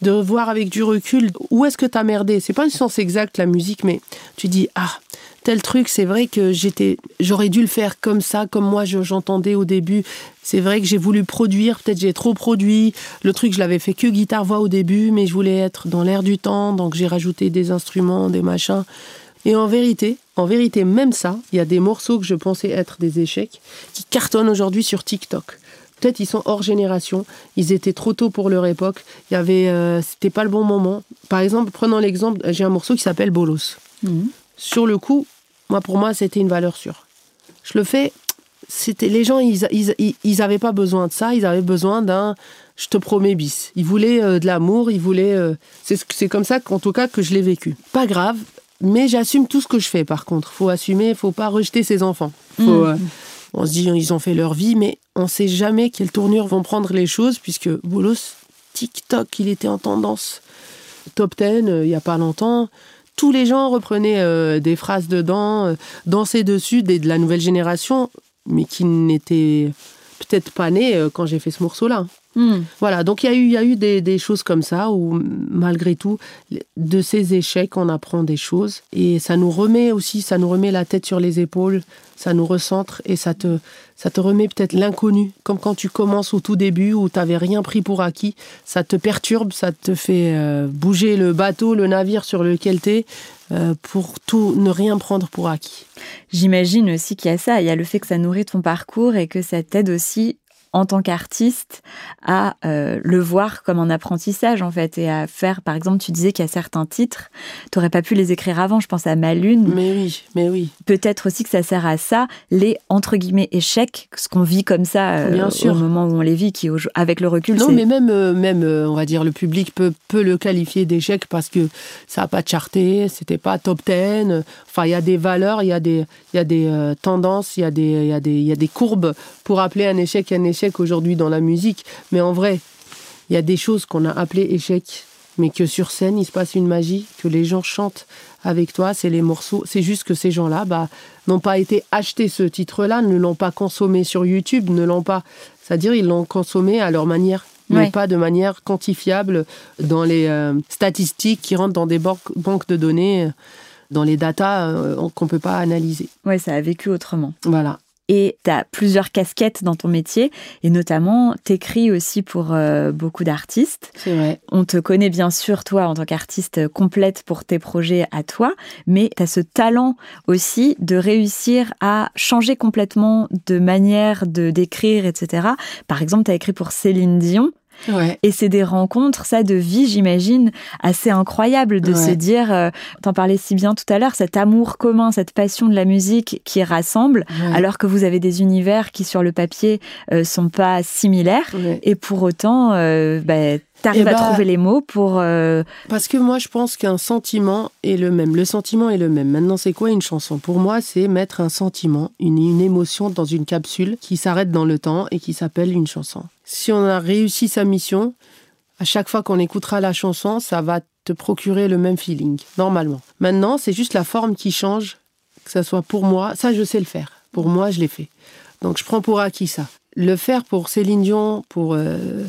de voir avec du recul où est-ce que tu as merdé. C'est pas une sens exact la musique, mais tu dis ah tel truc, c'est vrai que j'étais, j'aurais dû le faire comme ça, comme moi j'entendais au début. C'est vrai que j'ai voulu produire, peut-être j'ai trop produit. Le truc, je l'avais fait que guitare-voix au début, mais je voulais être dans l'air du temps, donc j'ai rajouté des instruments, des machins. Et en vérité, en vérité, même ça, il y a des morceaux que je pensais être des échecs qui cartonnent aujourd'hui sur TikTok. Peut-être ils sont hors génération, ils étaient trop tôt pour leur époque. Il y avait, euh, c'était pas le bon moment. Par exemple, prenons l'exemple, j'ai un morceau qui s'appelle Bolos. Mhm. Sur le coup, moi pour moi c'était une valeur sûre. Je le fais, c'était les gens ils, ils, avaient pas besoin de ça, ils avaient besoin d'un je te promets bis. Ils voulaient euh, de l'amour, ils voulaient euh, c'est comme ça qu'en tout cas que je l'ai vécu. Pas grave, mais j'assume tout ce que je fais par contre. Faut assumer, faut pas rejeter ses enfants. Faut, mhm. euh, on se dit ils ont fait leur vie, mais on sait jamais quelle tournure vont prendre les choses puisque Bolos TikTok, il était en tendance top 10 il y a pas longtemps tous les gens reprenaient euh, des phrases dedans, euh, dansaient dessus, des, de la nouvelle génération, mais qui n'étaient peut-être pas nés euh, quand j'ai fait ce morceau-là. Hmm. Voilà, donc il y a eu, y a eu des, choses comme ça où, malgré tout, de ces échecs, on apprend des choses et ça nous remet aussi, ça nous remet la tête sur les épaules, ça nous recentre et ça te, ça te remet peut-être l'inconnu, comme quand tu commences au tout début où tu n'avais rien pris pour acquis, ça te perturbe, ça te fait euh, bouger le bateau, le navire sur lequel tu es euh, pour tout ne rien prendre pour acquis. J'imagine aussi qu'il y a ça, il y a le fait que ça nourrit ton parcours et que ça t'aide aussi en tant qu'artiste à euh, le voir comme un apprentissage en fait et à faire par exemple tu disais qu'il y a certains titres tu n'aurais pas pu les écrire avant je pense à Ma Lune. Mais oui mais oui. Peut-être aussi que ça sert à ça les entre guillemets échecs ce qu'on vit comme ça euh, Bien sûr. au moment où on les vit qui avec le recul non mais même euh, même on va dire le public peut peut le qualifier d'échec parce que ça n'a pas charté c'était pas top 10 enfin il y a des valeurs il y a des il y a des tendances il y a des il y a des il y a des courbes pour appeler un échec un échec aujourd'hui dans la musique, mais en vrai, il y a des choses qu'on a appelées échecs, mais que sur scène, il se passe une magie, que les gens chantent avec toi, c'est les morceaux. C'est juste que ces gens-là bah, n'ont pas été achetés ce titre-là, ne l'ont pas consommé sur YouTube, ne l'ont pas. C'est-à-dire, ils l'ont consommé à leur manière mais pas de manière quantifiable dans les euh, statistiques qui rentrent dans des banques de données, dans les datas euh, qu'on ne peut pas analyser. Oui, ça a vécu autrement. Voilà et tu as plusieurs casquettes dans ton métier et notamment t'écris aussi pour euh, beaucoup d'artistes. C'est vrai. On te connaît bien sûr toi en tant qu'artiste complète pour tes projets à toi, mais tu as ce talent aussi de réussir à changer complètement de manière de d'écrire etc. Par exemple, tu as écrit pour Céline Dion et c'est des rencontres, ça, de vie, j'imagine, assez incroyables de se dire, euh, t'en parlais si bien tout à l'heure, cet amour commun, cette passion de la musique qui rassemble, alors que vous avez des univers qui, sur le papier, euh, sont pas similaires. Et pour autant, euh, bah, T'arrives à bah, trouver les mots pour... Euh, Parce que moi, je pense qu'un sentiment est le même. Le sentiment est le même. Maintenant, c'est quoi une chanson? Pour moi, c'est mettre un sentiment, une, une émotion dans une capsule qui s'arrête dans le temps et qui s'appelle une chanson. Si on a réussi sa mission, à chaque fois qu'on écoutera la chanson, ça va te procurer le même feeling, normalement. Maintenant, c'est juste la forme qui change, que ça soit pour moi. Ça, je sais le faire. Pour moi, je l'ai fait. Donc, je prends pour acquis ça. Le faire pour Céline Dion, pour... Euh,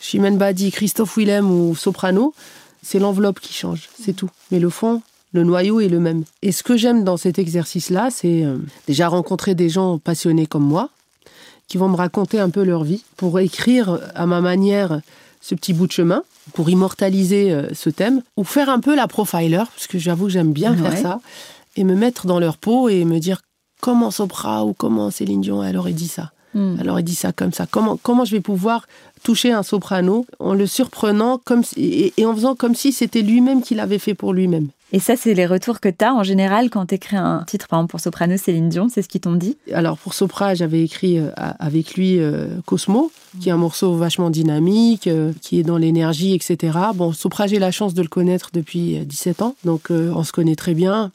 Chimène Badi, Christophe Willem ou Soprano, c'est l'enveloppe qui change, c'est tout. Mais le fond, le noyau est le même. Et ce que j'aime dans cet exercice-là, c'est euh, déjà rencontrer des gens passionnés comme moi, qui vont me raconter un peu leur vie, pour écrire à ma manière ce petit bout de chemin, pour immortaliser euh, ce thème, ou faire un peu la profiler, parce que j'avoue que j'aime bien faire ça, et me mettre dans leur peau et me dire comment Sopra ou comment Céline Dion, elle aurait dit ça. Hmm. Alors il dit ça comme ça. Comment, comment je vais pouvoir toucher un soprano en le surprenant comme et, en faisant comme si c'était lui-même qui l'avait fait pour lui-même? Et ça, c'est les retours que tu as en général quand tu écris un titre, par exemple pour soprano Céline Dion, c'est ce qu'ils t'ont dit? Alors pour sopra, j'avais écrit euh, avec lui euh, Cosmo, qui est un morceau vachement dynamique, euh, qui est dans l'énergie, etc. Bon, sopra, j'ai la chance de le connaître depuis 17 ans, donc on se connaît très bien.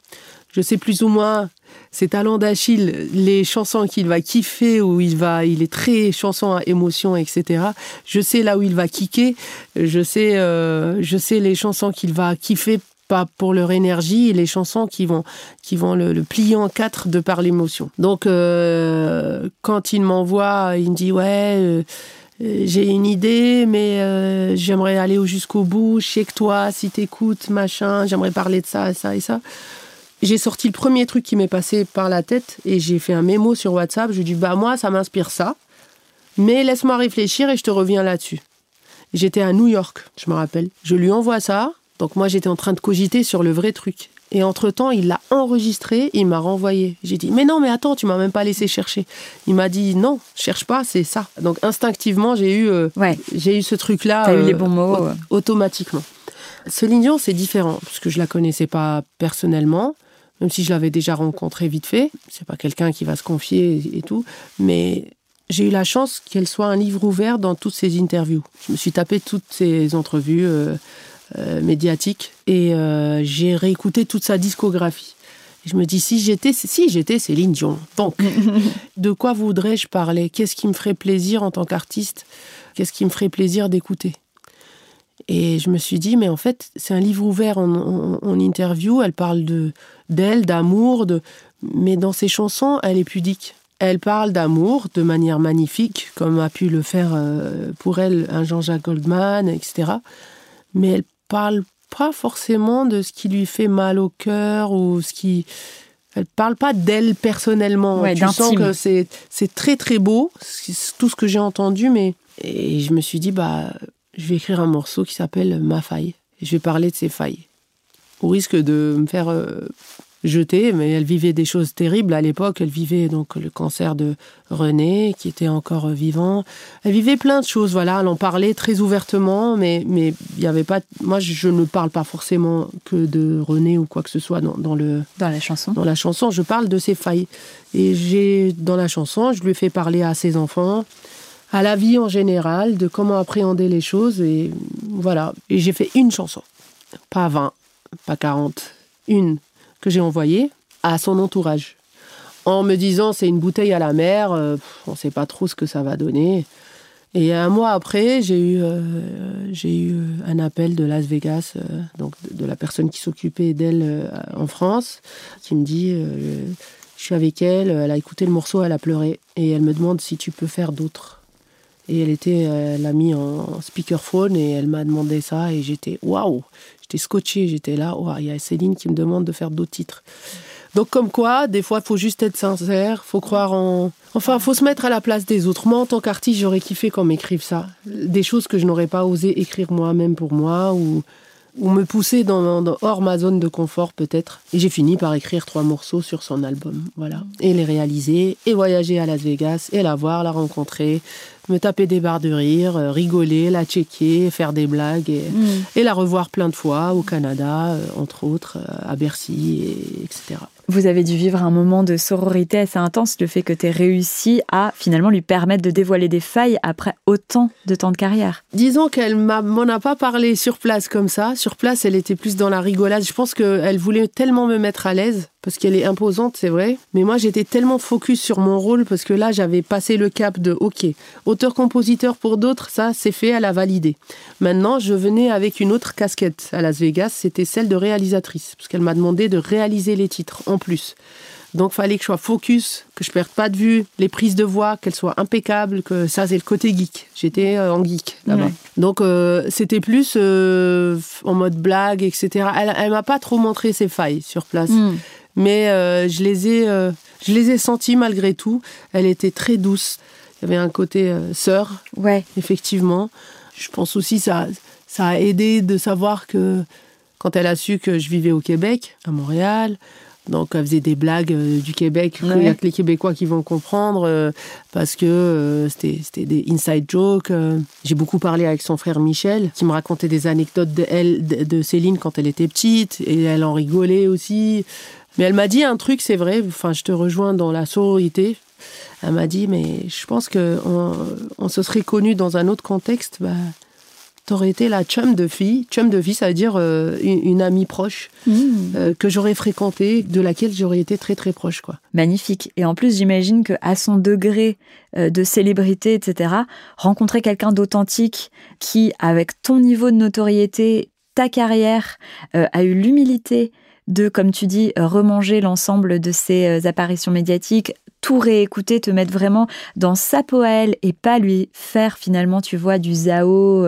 Je sais plus ou moins ses talents d'Achille, les chansons qu'il va kiffer, où il va, il est très chanson à émotion, etc. Je sais là où il va kicker, je sais, euh, je sais les chansons qu'il va kiffer pas pour leur énergie et les chansons qui vont, qui vont le, plier en quatre de par l'émotion. Donc, euh, quand il m'envoie, il me dit Ouais, euh, j'ai une idée, mais j'aimerais aller jusqu'au bout. Je sais que toi, si t'écoutes, machin, j'aimerais parler de ça, ça et ça. J'ai sorti le premier truc qui m'est passé par la tête et j'ai fait un mémo sur WhatsApp. Je lui dis Bah, moi, ça m'inspire ça, mais laisse-moi réfléchir et je te reviens là-dessus. J'étais à New York, je me rappelle. Je lui envoie ça. Donc moi, j'étais en train de cogiter sur le vrai truc. Et entre-temps, il l'a enregistré, il m'a renvoyé. J'ai dit, mais non, mais attends, tu m'as même pas laissé chercher. Il m'a dit, non, cherche pas, c'est ça. Donc instinctivement, j'ai eu, euh, j'ai eu ce truc-là. T'as eu les bons mots. Euh, automatiquement. Céline Dion, c'est différent, parce que je la connaissais pas personnellement, même si je l'avais déjà rencontrée vite fait. C'est pas quelqu'un qui va se confier et tout. Mais j'ai eu la chance qu'elle soit un livre ouvert dans toutes ses interviews. Je me suis tapé toutes ses entrevues euh, euh, médiatiques et euh, j'ai réécouté toute sa discographie. Et je me dis, si j'étais, si j'étais Céline Dion, donc, de quoi voudrais-je parler? Qu'est-ce qui me ferait plaisir en tant qu'artiste? Qu'est-ce qui me ferait plaisir d'écouter? Et je me suis dit, mais en fait, c'est un livre ouvert en, en interview. Elle parle de d'elle, d'amour, de, mais dans ses chansons, elle est pudique. Elle parle d'amour de manière magnifique, comme a pu le faire euh, pour elle un Jean-Jacques Goldman, etc. Mais elle parle pas forcément de ce qui lui fait mal au cœur ou ce qui. Elle parle pas d'elle personnellement. Ouais, tu sens que c'est c'est très très beau, tout ce que j'ai entendu, mais et je me suis dit bah je vais écrire un morceau qui s'appelle Ma faille. Et je vais parler de ses failles, au risque de me faire euh, jetée, mais elle vivait des choses terribles à l'époque. Elle vivait donc le cancer de René, qui était encore vivant. Elle vivait plein de choses, voilà. Elle en parlait très ouvertement, mais mais il y avait pas. Moi, je ne parle pas forcément que de René ou quoi que ce soit dans, dans le dans la chanson. Dans la chanson, je parle de ses failles. Et j'ai dans la chanson, je lui ai fait parler à ses enfants à la vie en général, de comment appréhender les choses. Et voilà. Et j'ai fait une chanson. Pas 20, pas 40. Une que j'ai envoyé à son entourage. En me disant, c'est une bouteille à la mer, euh, on ne sait pas trop ce que ça va donner. Et un mois après, j'ai eu, euh, eu un appel de Las Vegas, euh, donc de, la personne qui s'occupait d'elle en France, qui me dit Je suis avec elle, elle a écouté le morceau, elle a pleuré. Et elle me demande si tu peux faire d'autres. Et elle était, elle l'a mis en speakerphone et elle m'a demandé ça et j'étais waouh J'étais scotché, j'étais là, il y a Céline qui me demande de faire d'autres titres. Donc comme quoi, des fois, il faut juste être sincère, faut croire en... Enfin, faut se mettre à la place des autres. Moi, en tant qu'artiste, j'aurais kiffé qu'on m'écrive ça. Des choses que je n'aurais pas osé écrire moi-même pour moi, ou, ou me pousser dans, hors ma zone de confort peut-être. Et j'ai fini par écrire trois morceaux sur son album, voilà. Et les réaliser, et voyager à Las Vegas, et la voir, la rencontrer, me taper des barres de rire, euh, rigoler, la checker, faire des blagues et, mm. et la revoir plein de fois au Canada, euh, entre autres, euh, à Bercy, et, etc. Vous avez dû vivre un moment de sororité assez intense, le fait que tu aies réussi à finalement lui permettre de dévoiler des failles après autant de temps de carrière. Disons qu'elle m'en a pas parlé sur place comme ça. Sur place, elle était plus dans la rigolade. Je pense qu'elle voulait tellement me mettre à l'aise parce qu'elle est imposante, c'est vrai. Mais moi, j'étais tellement focus sur mon rôle parce que là, j'avais passé le cap de OK, auteur-compositeur pour d'autres, ça, c'est fait, elle a validé. Maintenant, je venais avec une autre casquette à Las Vegas, c'était celle de réalisatrice, parce qu'elle m'a demandé de réaliser les titres en plus. Donc, fallait que je sois focus, que je perde pas de vue, les prises de voix, qu'elles soient impeccables, que ça, c'est le côté geek. J'étais euh, en geek là-bas. Donc, euh, c'était plus euh, en mode blague, etc. Elle, elle m'a pas trop montré ses failles sur place. Hmm mais euh, je les ai euh, je les ai senties malgré tout. Elle était très douce. Il y avait un côté euh, sœur, ouais. effectivement. Je pense aussi ça ça a aidé de savoir que quand elle a su que je vivais au Québec, à Montréal, donc elle faisait des blagues du Québec Il n'y a que les Québécois qui vont comprendre parce que c'était des inside jokes. J'ai beaucoup parlé avec son frère Michel qui me racontait des anecdotes de, elle, de Céline quand elle était petite et elle en rigolait aussi. Mais elle m'a dit un truc, c'est vrai, enfin, je te rejoins dans la sororité. Elle m'a dit, mais je pense qu'on on se serait connus dans un autre contexte. Bah, T'aurais été la chum de fille. Chum de fille, ça veut dire euh, une, amie proche mmh. euh, que j'aurais fréquentée, de laquelle j'aurais été très très proche. quoi. Magnifique. Et en plus, j'imagine qu'à son degré euh, de célébrité, etc., rencontrer quelqu'un d'authentique qui, avec ton niveau de notoriété, ta carrière a eu l'humilité de, comme tu dis, remanger l'ensemble de ces apparitions médiatiques, tout réécouter, te mettre vraiment dans sa poêle et pas lui faire finalement, tu vois, du Zao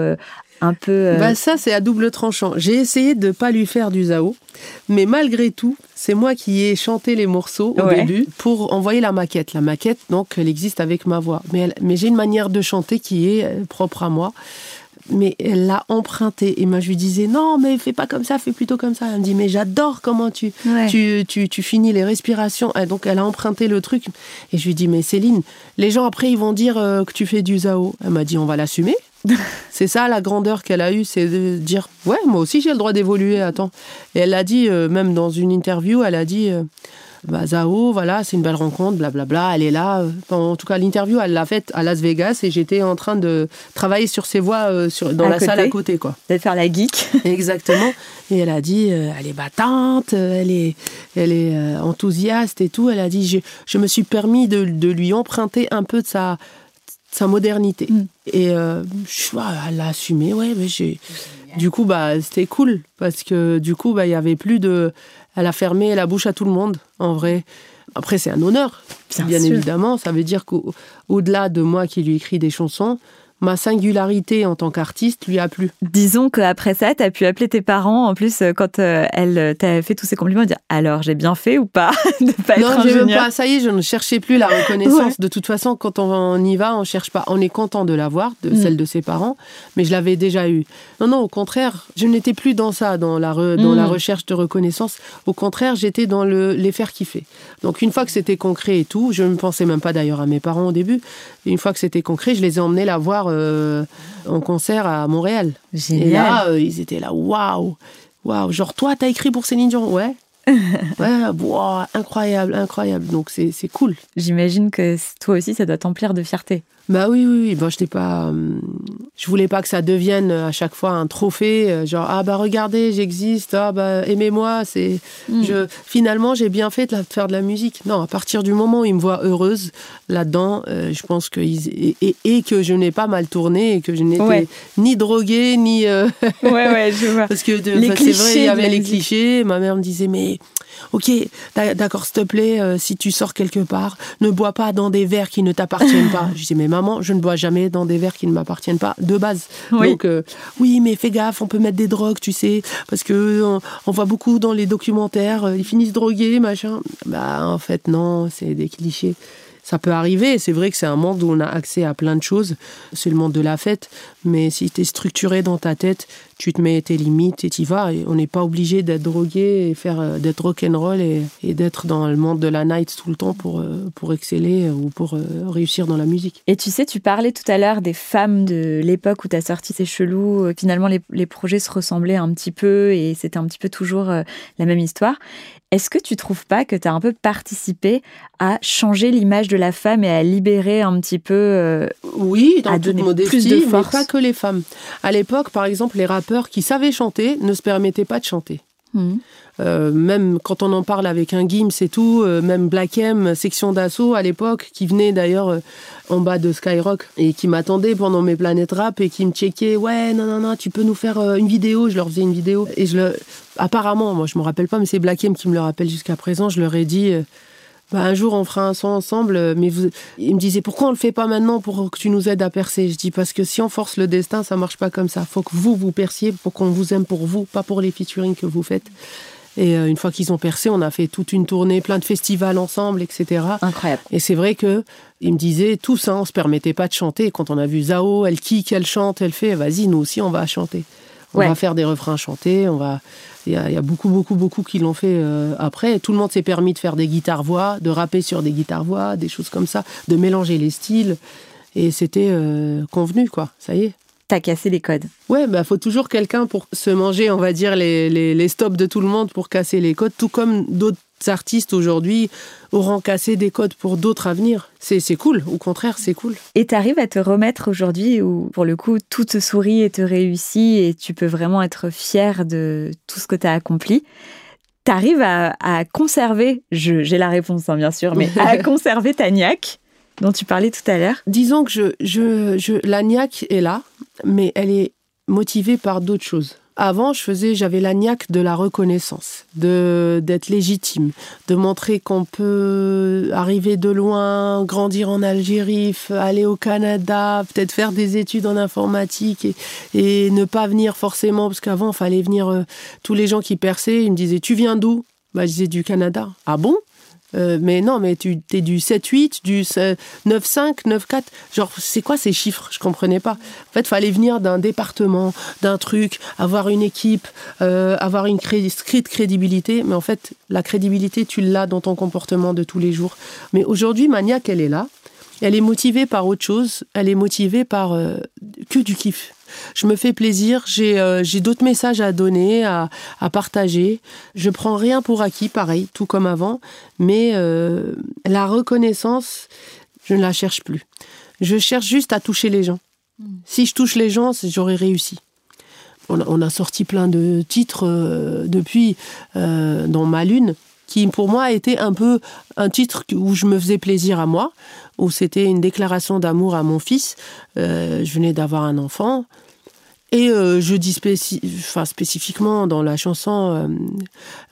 un peu. Euh, bah ça, c'est à double tranchant. J'ai essayé de pas lui faire du Zao, mais malgré tout, c'est moi qui ai chanté les morceaux au début pour envoyer la maquette. La maquette, donc, elle existe avec ma voix. Mais, mais j'ai une manière de chanter qui est euh, propre à moi. Mais elle l'a emprunté. Et moi, je lui disais, non, mais fais pas comme ça, fais plutôt comme ça. Elle me dit, mais j'adore comment tu, tu, tu, tu, finis les respirations. Et donc, elle a emprunté le truc. Et je lui dis, mais Céline, les gens après, ils vont dire euh, que tu fais du Zao. Elle m'a dit, on va l'assumer. c'est ça la grandeur qu'elle a eue, c'est de dire ouais, moi aussi j'ai le droit d'évoluer. Attends. Et elle l'a dit euh, même dans une interview, elle a dit euh, bah, Zao, voilà, c'est une belle rencontre, blablabla. Elle est là. Euh, en tout cas, l'interview, elle l'a faite à Las Vegas et j'étais en train de travailler sur ses voix sur, dans la salle à côté, quoi. De faire la geek. Exactement. Et elle a dit, elle est battante, elle est, elle est enthousiaste et tout. Elle a dit, je, je me suis permis de, de lui emprunter un peu de sa sa modernité. Mm. Et euh, je, elle l'a assumé, ouais, mais j'ai. Du coup, bah, c'était cool parce que du coup, bah, il y avait plus de. Elle a fermé la bouche à tout le monde, en vrai. Après, c'est un honneur, bien, bien évidemment. Ça veut dire qu'au-delà de moi qui lui écris des chansons, ma singularité en tant qu'artiste lui a plu. Disons qu'après ça, tu as pu appeler tes parents, en plus, euh, quand euh, elle euh, t'a fait tous ces compliments, dire alors j'ai bien fait ou pas de pas non, pas. Ça y est, je ne cherchais plus la reconnaissance. De toute façon, quand on y va, on cherche pas. On est content de l'avoir, de mm. celle de ses parents, mais je l'avais déjà eu. Non, non, au contraire, je n'étais plus dans ça, dans la, dans la mm. recherche de reconnaissance. Au contraire, j'étais dans le, les faire kiffer. Donc une fois que c'était concret et tout, je ne pensais même pas d'ailleurs à mes parents au début. une fois que c'était concret, je les ai emmenés la voir euh, en concert à Montréal. Génial. Et là, euh, ils étaient là, waouh, waouh. Genre, toi, t'as écrit pour Céline Dion Ouais. ouais, wow, incroyable, incroyable. Donc c'est cool. J'imagine que toi aussi, ça doit t'emplir de fierté. Bah oui, oui, oui. Bon, je pas. Euh, je voulais pas que ça devienne à chaque fois un trophée, euh, genre ah bah regardez, j'existe, ah bah aimez-moi. C'est. Hmm. Je finalement j'ai bien fait de, faire de la musique. Non, à partir du moment où ils me voient heureuse là-dedans, euh, je pense que et, et, que je n'ai pas mal tourné et que je n'étais ni droguée ni. ouais ouais, je vois. Parce que c'est vrai, il y avait les clichés. Ma mère me disait mais ok, d'accord, s'il te plaît, euh, si tu sors quelque part, ne bois pas dans des verres qui ne t'appartiennent pas. Je dis, mais maman, je ne bois jamais dans des verres qui ne m'appartiennent pas, de base. Oui. Donc, euh, oui, mais fais gaffe, on peut mettre des drogues, tu sais, parce que on, voit beaucoup dans les documentaires, euh, ils finissent drogués, machin. Bah, en fait, non, c'est des clichés ça peut arriver. C'est vrai que c'est un monde où on a accès à plein de choses. C'est le monde de la fête. Mais si tu es structuré dans ta tête, tu te mets tes limites et tu vas. Et on n'est pas obligé d'être drogué et faire euh, d'être rock'n'roll et, et d'être dans le monde de la night tout le temps pour, euh, pour exceller ou pour euh, réussir dans la musique. Et tu sais, tu parlais tout à l'heure des femmes de l'époque où tu as sorti ces chelous. Finalement, les, projets se ressemblaient un petit peu et c'était un petit peu toujours la même histoire. Est-ce que tu trouves pas que tu as un peu participé à changer l'image de la femme et à libérer un petit peu euh, Oui, dans à toute modestie, plus de force? mais pas que les femmes. À l'époque, par exemple, les rappeurs qui savaient chanter ne se permettaient pas de chanter. Mmh. Euh, même quand on en parle avec un Gims et tout, euh, même Black M, section d'assaut à l'époque, qui venait d'ailleurs euh, en bas de Skyrock et qui m'attendait pendant mes planètes rap et qui me checkait, ouais, non, non, non, tu peux nous faire une vidéo. Je leur faisais une vidéo. Et je le... apparemment, moi je me rappelle pas, mais c'est Black M qui me le rappelle jusqu'à présent, je leur ai dit. Bah, un jour on fera un son ensemble, mais vous... il me disait pourquoi on le fait pas maintenant pour que tu nous aides à percer? Je dis parce que si on force le destin, ça marche pas comme ça. Faut que vous vous perciez pour qu'on vous aime pour vous, pas pour les featuring que vous faites. Et euh, une fois qu'ils ont percé, on a fait toute une tournée, plein de festivals ensemble, etc. Incroyable. Et c'est vrai que ils me disaient tous, ça, on se permettait pas de chanter. Quand on a vu Zao, elle kick, elle chante, elle fait, vas-y, nous aussi, on va chanter. On va faire des refrains chantés. On va. Il y, a, beaucoup, beaucoup, beaucoup qui l'ont fait euh, après. Tout le monde s'est permis de faire des guitares-voix, de rapper sur des guitares-voix, des choses comme ça, de mélanger les styles. Et c'était euh, convenu, quoi. Ça y est t'as cassé les codes. Ouais, bah faut toujours quelqu'un pour se manger, on va dire, les, les, stops de tout le monde pour casser les codes, tout comme d'autres artistes aujourd'hui auront cassé des codes pour d'autres à venir. C'est cool, au contraire, c'est cool. Et tu arrives à te remettre aujourd'hui où, pour le coup, tout te sourit et te réussit et tu peux vraiment être fier de tout ce que tu as accompli. Tu arrives à, à, conserver, j'ai la réponse hein, bien sûr, mais à conserver ta niaque dont tu parlais tout à l'heure Disons que je, je, je, la niaque est là, mais elle est motivée par d'autres choses. Avant, je faisais, j'avais la niaque de la reconnaissance, de d'être légitime, de montrer qu'on peut arriver de loin, grandir en Algérie, aller au Canada, peut-être faire des études en informatique et, ne pas venir forcément, parce qu'avant, fallait venir, euh, tous les gens qui perçaient, ils me disaient, tu viens d'où? Bah, Je disais du Canada. Ah bon? Euh, mais non, mais tu es du 7-8, du 9-5, 9-4. Genre, c'est quoi ces chiffres? Je comprenais pas. En fait, fallait venir d'un département, d'un truc, avoir une équipe, euh, avoir une crédibilité. Mais en fait, la crédibilité, tu l'as dans ton comportement de tous les jours. Mais aujourd'hui, Maniac, elle est là. Elle est motivée par autre chose. Elle est motivée par euh, que du kiff je me fais plaisir, j'ai euh, d'autres messages à donner, à, partager. Je prends rien pour acquis, pareil, tout comme avant, mais euh, la reconnaissance, je ne la cherche plus. Je cherche juste à toucher les gens. Hmm. Si je touche les gens, j'aurais réussi. On a, sorti plein de titres euh, depuis dans ma lune qui pour moi été un peu un titre où je me faisais plaisir à moi, où c'était une déclaration d'amour à mon fils. Euh, je venais d'avoir un enfant. Et euh, je dis spécifiquement dans la chanson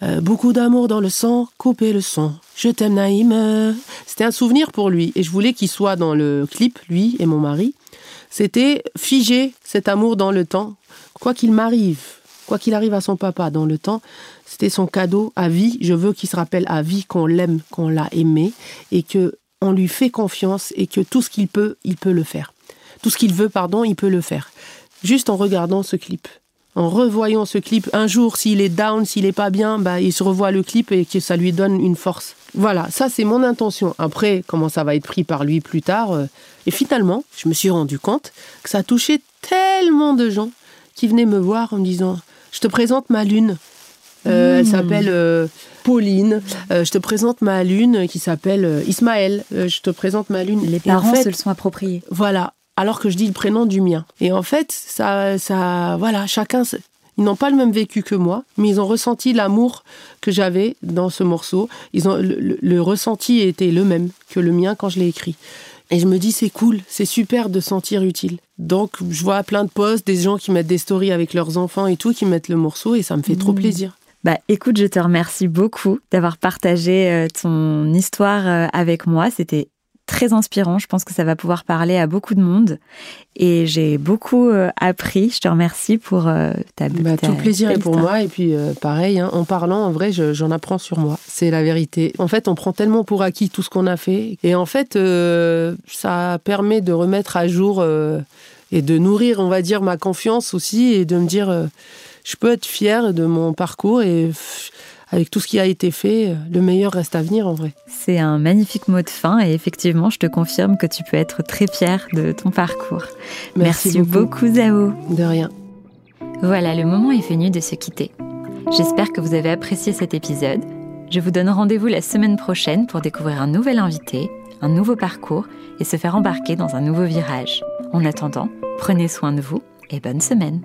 euh, Beaucoup d'amour dans le sang, couper le son. Je t'aime Naïm. C'était un souvenir pour lui. Et je voulais qu'il soit dans le clip, lui et mon mari. C'était figer cet amour dans le temps, quoi qu'il m'arrive, quoi qu'il arrive à son papa dans le temps. C'était son cadeau à vie. Je veux qu'il se rappelle à vie qu'on l'aime, qu'on l'a aimé et que on lui fait confiance et que tout ce qu'il peut, il peut le faire. Tout ce qu'il veut, pardon, il peut le faire. Juste en regardant ce clip. En revoyant ce clip, un jour, s'il est down, s'il est pas bien, bah, il se revoit le clip et que ça lui donne une force. Voilà, ça c'est mon intention. Après, comment ça va être pris par lui plus tard. Euh, et finalement, je me suis rendu compte que ça touchait tellement de gens qui venaient me voir en me disant Je te présente ma lune. Euh, elle hmm. s'appelle euh, Pauline. Euh, je te présente ma lune qui s'appelle Ismaël. je te présente ma lune. Les parents se le sont appropriés. Voilà. Alors que je dis le prénom du mien. Et en fait, ça, ça, voilà, chacun, ils n'ont pas le même vécu que moi, mais ils ont ressenti l'amour que j'avais dans ce morceau. Ils ont, le, ressenti était le même que le mien quand je l'ai écrit. Et je me dis, c'est cool, c'est super de sentir utile. Donc, je vois plein de posts, des gens qui mettent des stories avec leurs enfants et tout, qui mettent le morceau, et ça me fait trop mmh. plaisir. Bah, écoute, je te remercie beaucoup d'avoir partagé euh, ton histoire euh, avec moi. C'était très inspirant. Je pense que ça va pouvoir parler à beaucoup de monde. Et j'ai beaucoup euh, appris. Je te remercie pour ta, bah, Tout plaisir est pour moi. Et puis, pareil, hein, en parlant, en vrai, j'en apprends sur moi. C'est la vérité. En fait, on prend tellement pour acquis tout ce qu'on a fait. Et en fait, ça permet de remettre à jour et de nourrir, on va dire, ma confiance aussi et de me dire je peux être fière de mon parcours et avec tout ce qui a été fait, le meilleur reste à venir en vrai. C'est un magnifique mot de fin et effectivement, je te confirme que tu peux être très fière de ton parcours. Merci, beaucoup. Zao. De rien. Voilà, le moment est venu de se quitter. J'espère que vous avez apprécié cet épisode. Je vous donne rendez-vous la semaine prochaine pour découvrir un nouvel invité, un nouveau parcours et se faire embarquer dans un nouveau virage. En attendant, prenez soin de vous et bonne semaine.